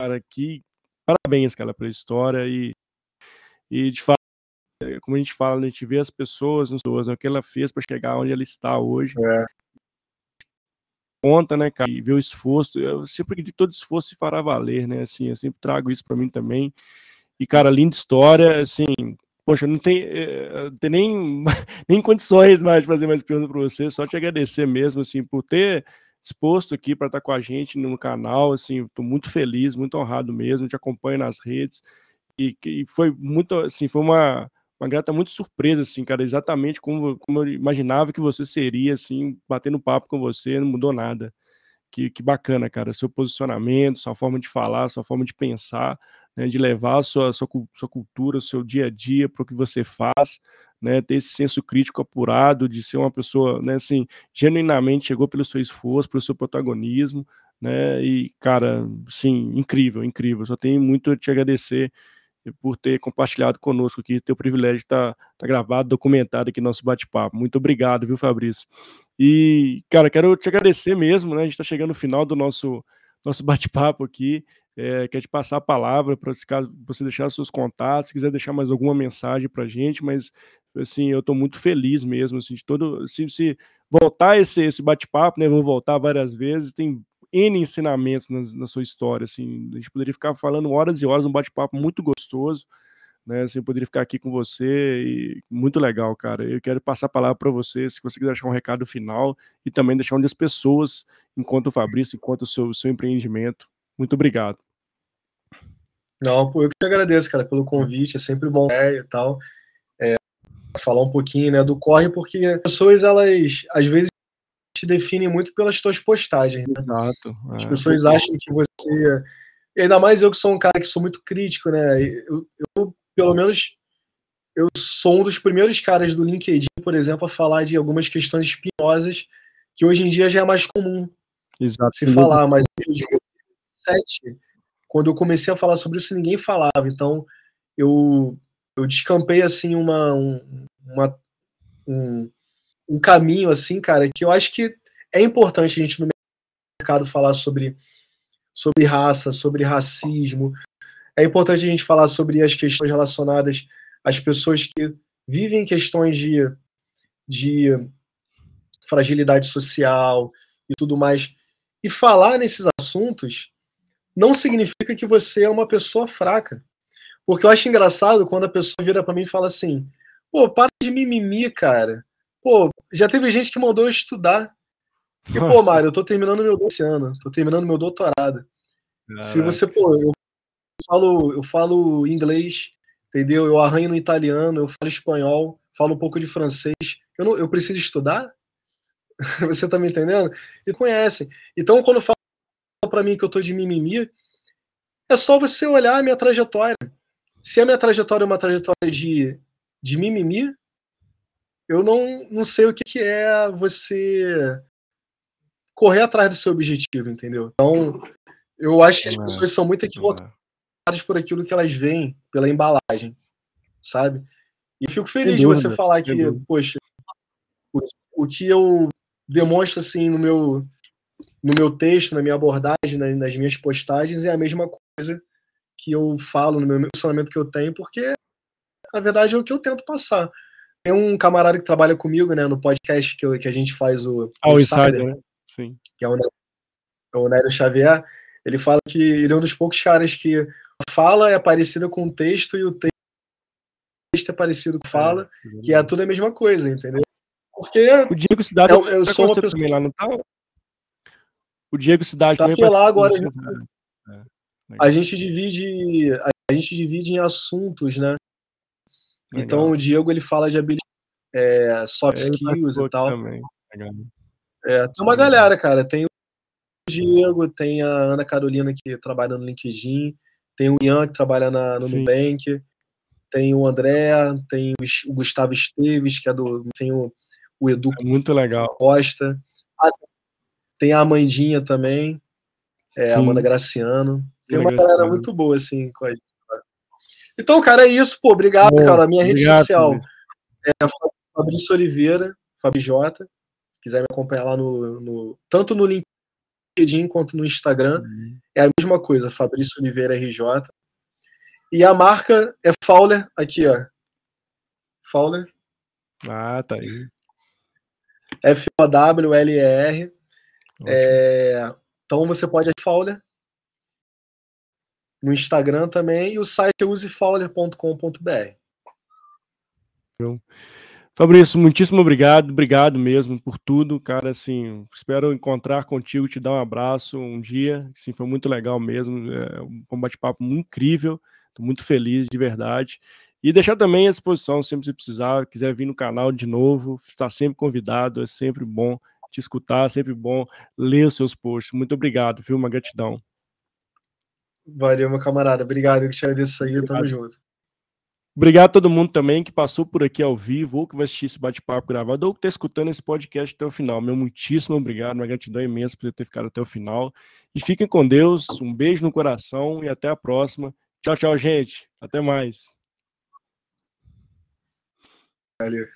cara, que parabéns, cara, pela história e, e de fato, como a gente fala, a gente vê as pessoas, as pessoas, né, o que ela fez para chegar onde ela está hoje, é conta, né, cara, e ver o esforço, eu sempre que todo esforço se fará valer, né, assim, eu sempre trago isso para mim também, e, cara, linda história, assim, poxa, não tem, é, tem nem, nem condições mais de fazer mais perguntas para você, só te agradecer mesmo, assim, por ter exposto aqui para estar com a gente no canal, assim, estou muito feliz, muito honrado mesmo, te acompanho nas redes, e, e foi muito, assim, foi uma uma grata muito surpresa, assim, cara, exatamente como, como eu imaginava que você seria, assim, batendo papo com você, não mudou nada. Que, que bacana, cara, seu posicionamento, sua forma de falar, sua forma de pensar, né, de levar a sua, sua, sua cultura, o seu dia a dia para o que você faz, né, ter esse senso crítico apurado, de ser uma pessoa, né, assim, genuinamente chegou pelo seu esforço, pelo seu protagonismo, né, e, cara, sim, incrível, incrível, só tenho muito a te agradecer por ter compartilhado conosco aqui, ter o privilégio de estar tá, tá gravado, documentado aqui nosso bate-papo. Muito obrigado, viu, Fabrício? E, cara, quero te agradecer mesmo, né? A gente está chegando no final do nosso, nosso bate-papo aqui. É, quer te passar a palavra para caso você deixar seus contatos, se quiser deixar mais alguma mensagem para a gente, mas assim, eu estou muito feliz mesmo, assim, de todo, se, se voltar esse, esse bate-papo, né, vou voltar várias vezes, tem N ensinamentos na, na, sua história, assim, a gente poderia ficar falando horas e horas, um bate-papo muito gostoso, né, assim, eu poderia ficar aqui com você, e muito legal, cara, eu quero passar a palavra para você, se você quiser deixar um recado final, e também deixar onde as pessoas, enquanto o Fabrício, enquanto o seu, seu empreendimento, muito obrigado. Não, eu que agradeço, cara, pelo convite, é sempre bom é, e tal, é, falar um pouquinho, né, do corre, porque as pessoas, elas, às vezes, te definem muito pelas tuas postagens. Né? Exato. É. As pessoas acham que você. E ainda mais eu que sou um cara que sou muito crítico, né? Eu, eu, pelo menos, eu sou um dos primeiros caras do LinkedIn, por exemplo, a falar de algumas questões espinosas que hoje em dia já é mais comum Exato. se falar, mas em 2007, quando eu comecei a falar sobre isso, ninguém falava. Então, eu, eu descampei assim uma, um, uma um, um caminho assim, cara, que eu acho que é importante a gente no mercado falar sobre, sobre raça, sobre racismo. É importante a gente falar sobre as questões relacionadas às pessoas que vivem questões de, de fragilidade social e tudo mais. E falar nesses assuntos não significa que você é uma pessoa fraca. Porque eu acho engraçado quando a pessoa vira para mim e fala assim: pô, para de mimimi, cara. Pô, já teve gente que mandou eu estudar. E, pô, Mário, eu tô terminando meu esse ano, tô terminando meu doutorado. Caraca. Se você, pô, eu falo, eu falo inglês, entendeu? Eu arranho no italiano, eu falo espanhol, falo um pouco de francês. Eu, não, eu preciso estudar? você tá me entendendo? E conhecem. Então, quando fala para mim que eu tô de mimimi, é só você olhar a minha trajetória. Se a minha trajetória é uma trajetória de, de mimimi, eu não, não sei o que, que é você correr atrás do seu objetivo, entendeu? Então, eu acho que as pessoas são muito equivocadas por aquilo que elas veem pela embalagem, sabe? E fico feliz de você falar que, poxa, o, o, que eu demonstro assim no meu no meu texto, na minha abordagem, nas, nas minhas postagens é a mesma coisa que eu falo no meu relacionamento que eu tenho, porque na verdade é o que eu tento passar. Tem um camarada que trabalha comigo, né, no podcast que, eu, que a gente faz o. Ah, o Insider, né? Sim. Que é o, é o Xavier. Ele fala que ele é um dos poucos caras que a fala é parecida com o texto e o texto é parecido com fala, é, que é tudo a mesma coisa, entendeu? Porque. O Diego Cidade eu, eu sou uma pessoa... também lá, não tá? O Diego Cidade tá também lá agora. A gente, é, a gente divide. A gente divide em assuntos, né? Legal. Então o Diego ele fala de habilidade, é, soft ele skills e tal. É, tem uma galera, cara. Tem o Diego, tem a Ana Carolina que trabalha no LinkedIn, tem o Ian que trabalha na, no Sim. Nubank, tem o André, tem o Gustavo Esteves, que é do. Tem o, o Edu é muito legal. Costa. tem a Amandinha também, é, Amanda Graciano. Tem uma galera muito boa, assim, com a gente. Então, cara, é isso, pô. Obrigado, Bom, cara. A minha obrigado, rede social é Fabrício Oliveira, FabiJ. Quiser me acompanhar lá no, no, tanto no LinkedIn quanto no Instagram, uhum. é a mesma coisa, Fabrício Oliveira RJ. E a marca é Fowler, aqui, ó. Fowler. Ah, tá aí. F-O-W-L-E-R. É, então você pode Fowler. No Instagram também. E o site é usefowler.com.br. Fabrício, muitíssimo obrigado, obrigado mesmo por tudo, cara, assim, espero encontrar contigo, te dar um abraço um dia, sim, foi muito legal mesmo, é um bate-papo incrível, estou muito feliz, de verdade, e deixar também à disposição, sempre se precisar, quiser vir no canal de novo, está sempre convidado, é sempre bom te escutar, sempre bom ler os seus posts, muito obrigado, viu, uma gratidão. Valeu, meu camarada, obrigado, eu que te agradeço aí, obrigado. tamo junto. Obrigado a todo mundo também que passou por aqui ao vivo, ou que vai assistir esse bate-papo gravado, ou que está escutando esse podcast até o final. Meu muitíssimo obrigado, uma gratidão imensa por ter ficado até o final. E fiquem com Deus, um beijo no coração e até a próxima. Tchau, tchau, gente. Até mais. Valeu.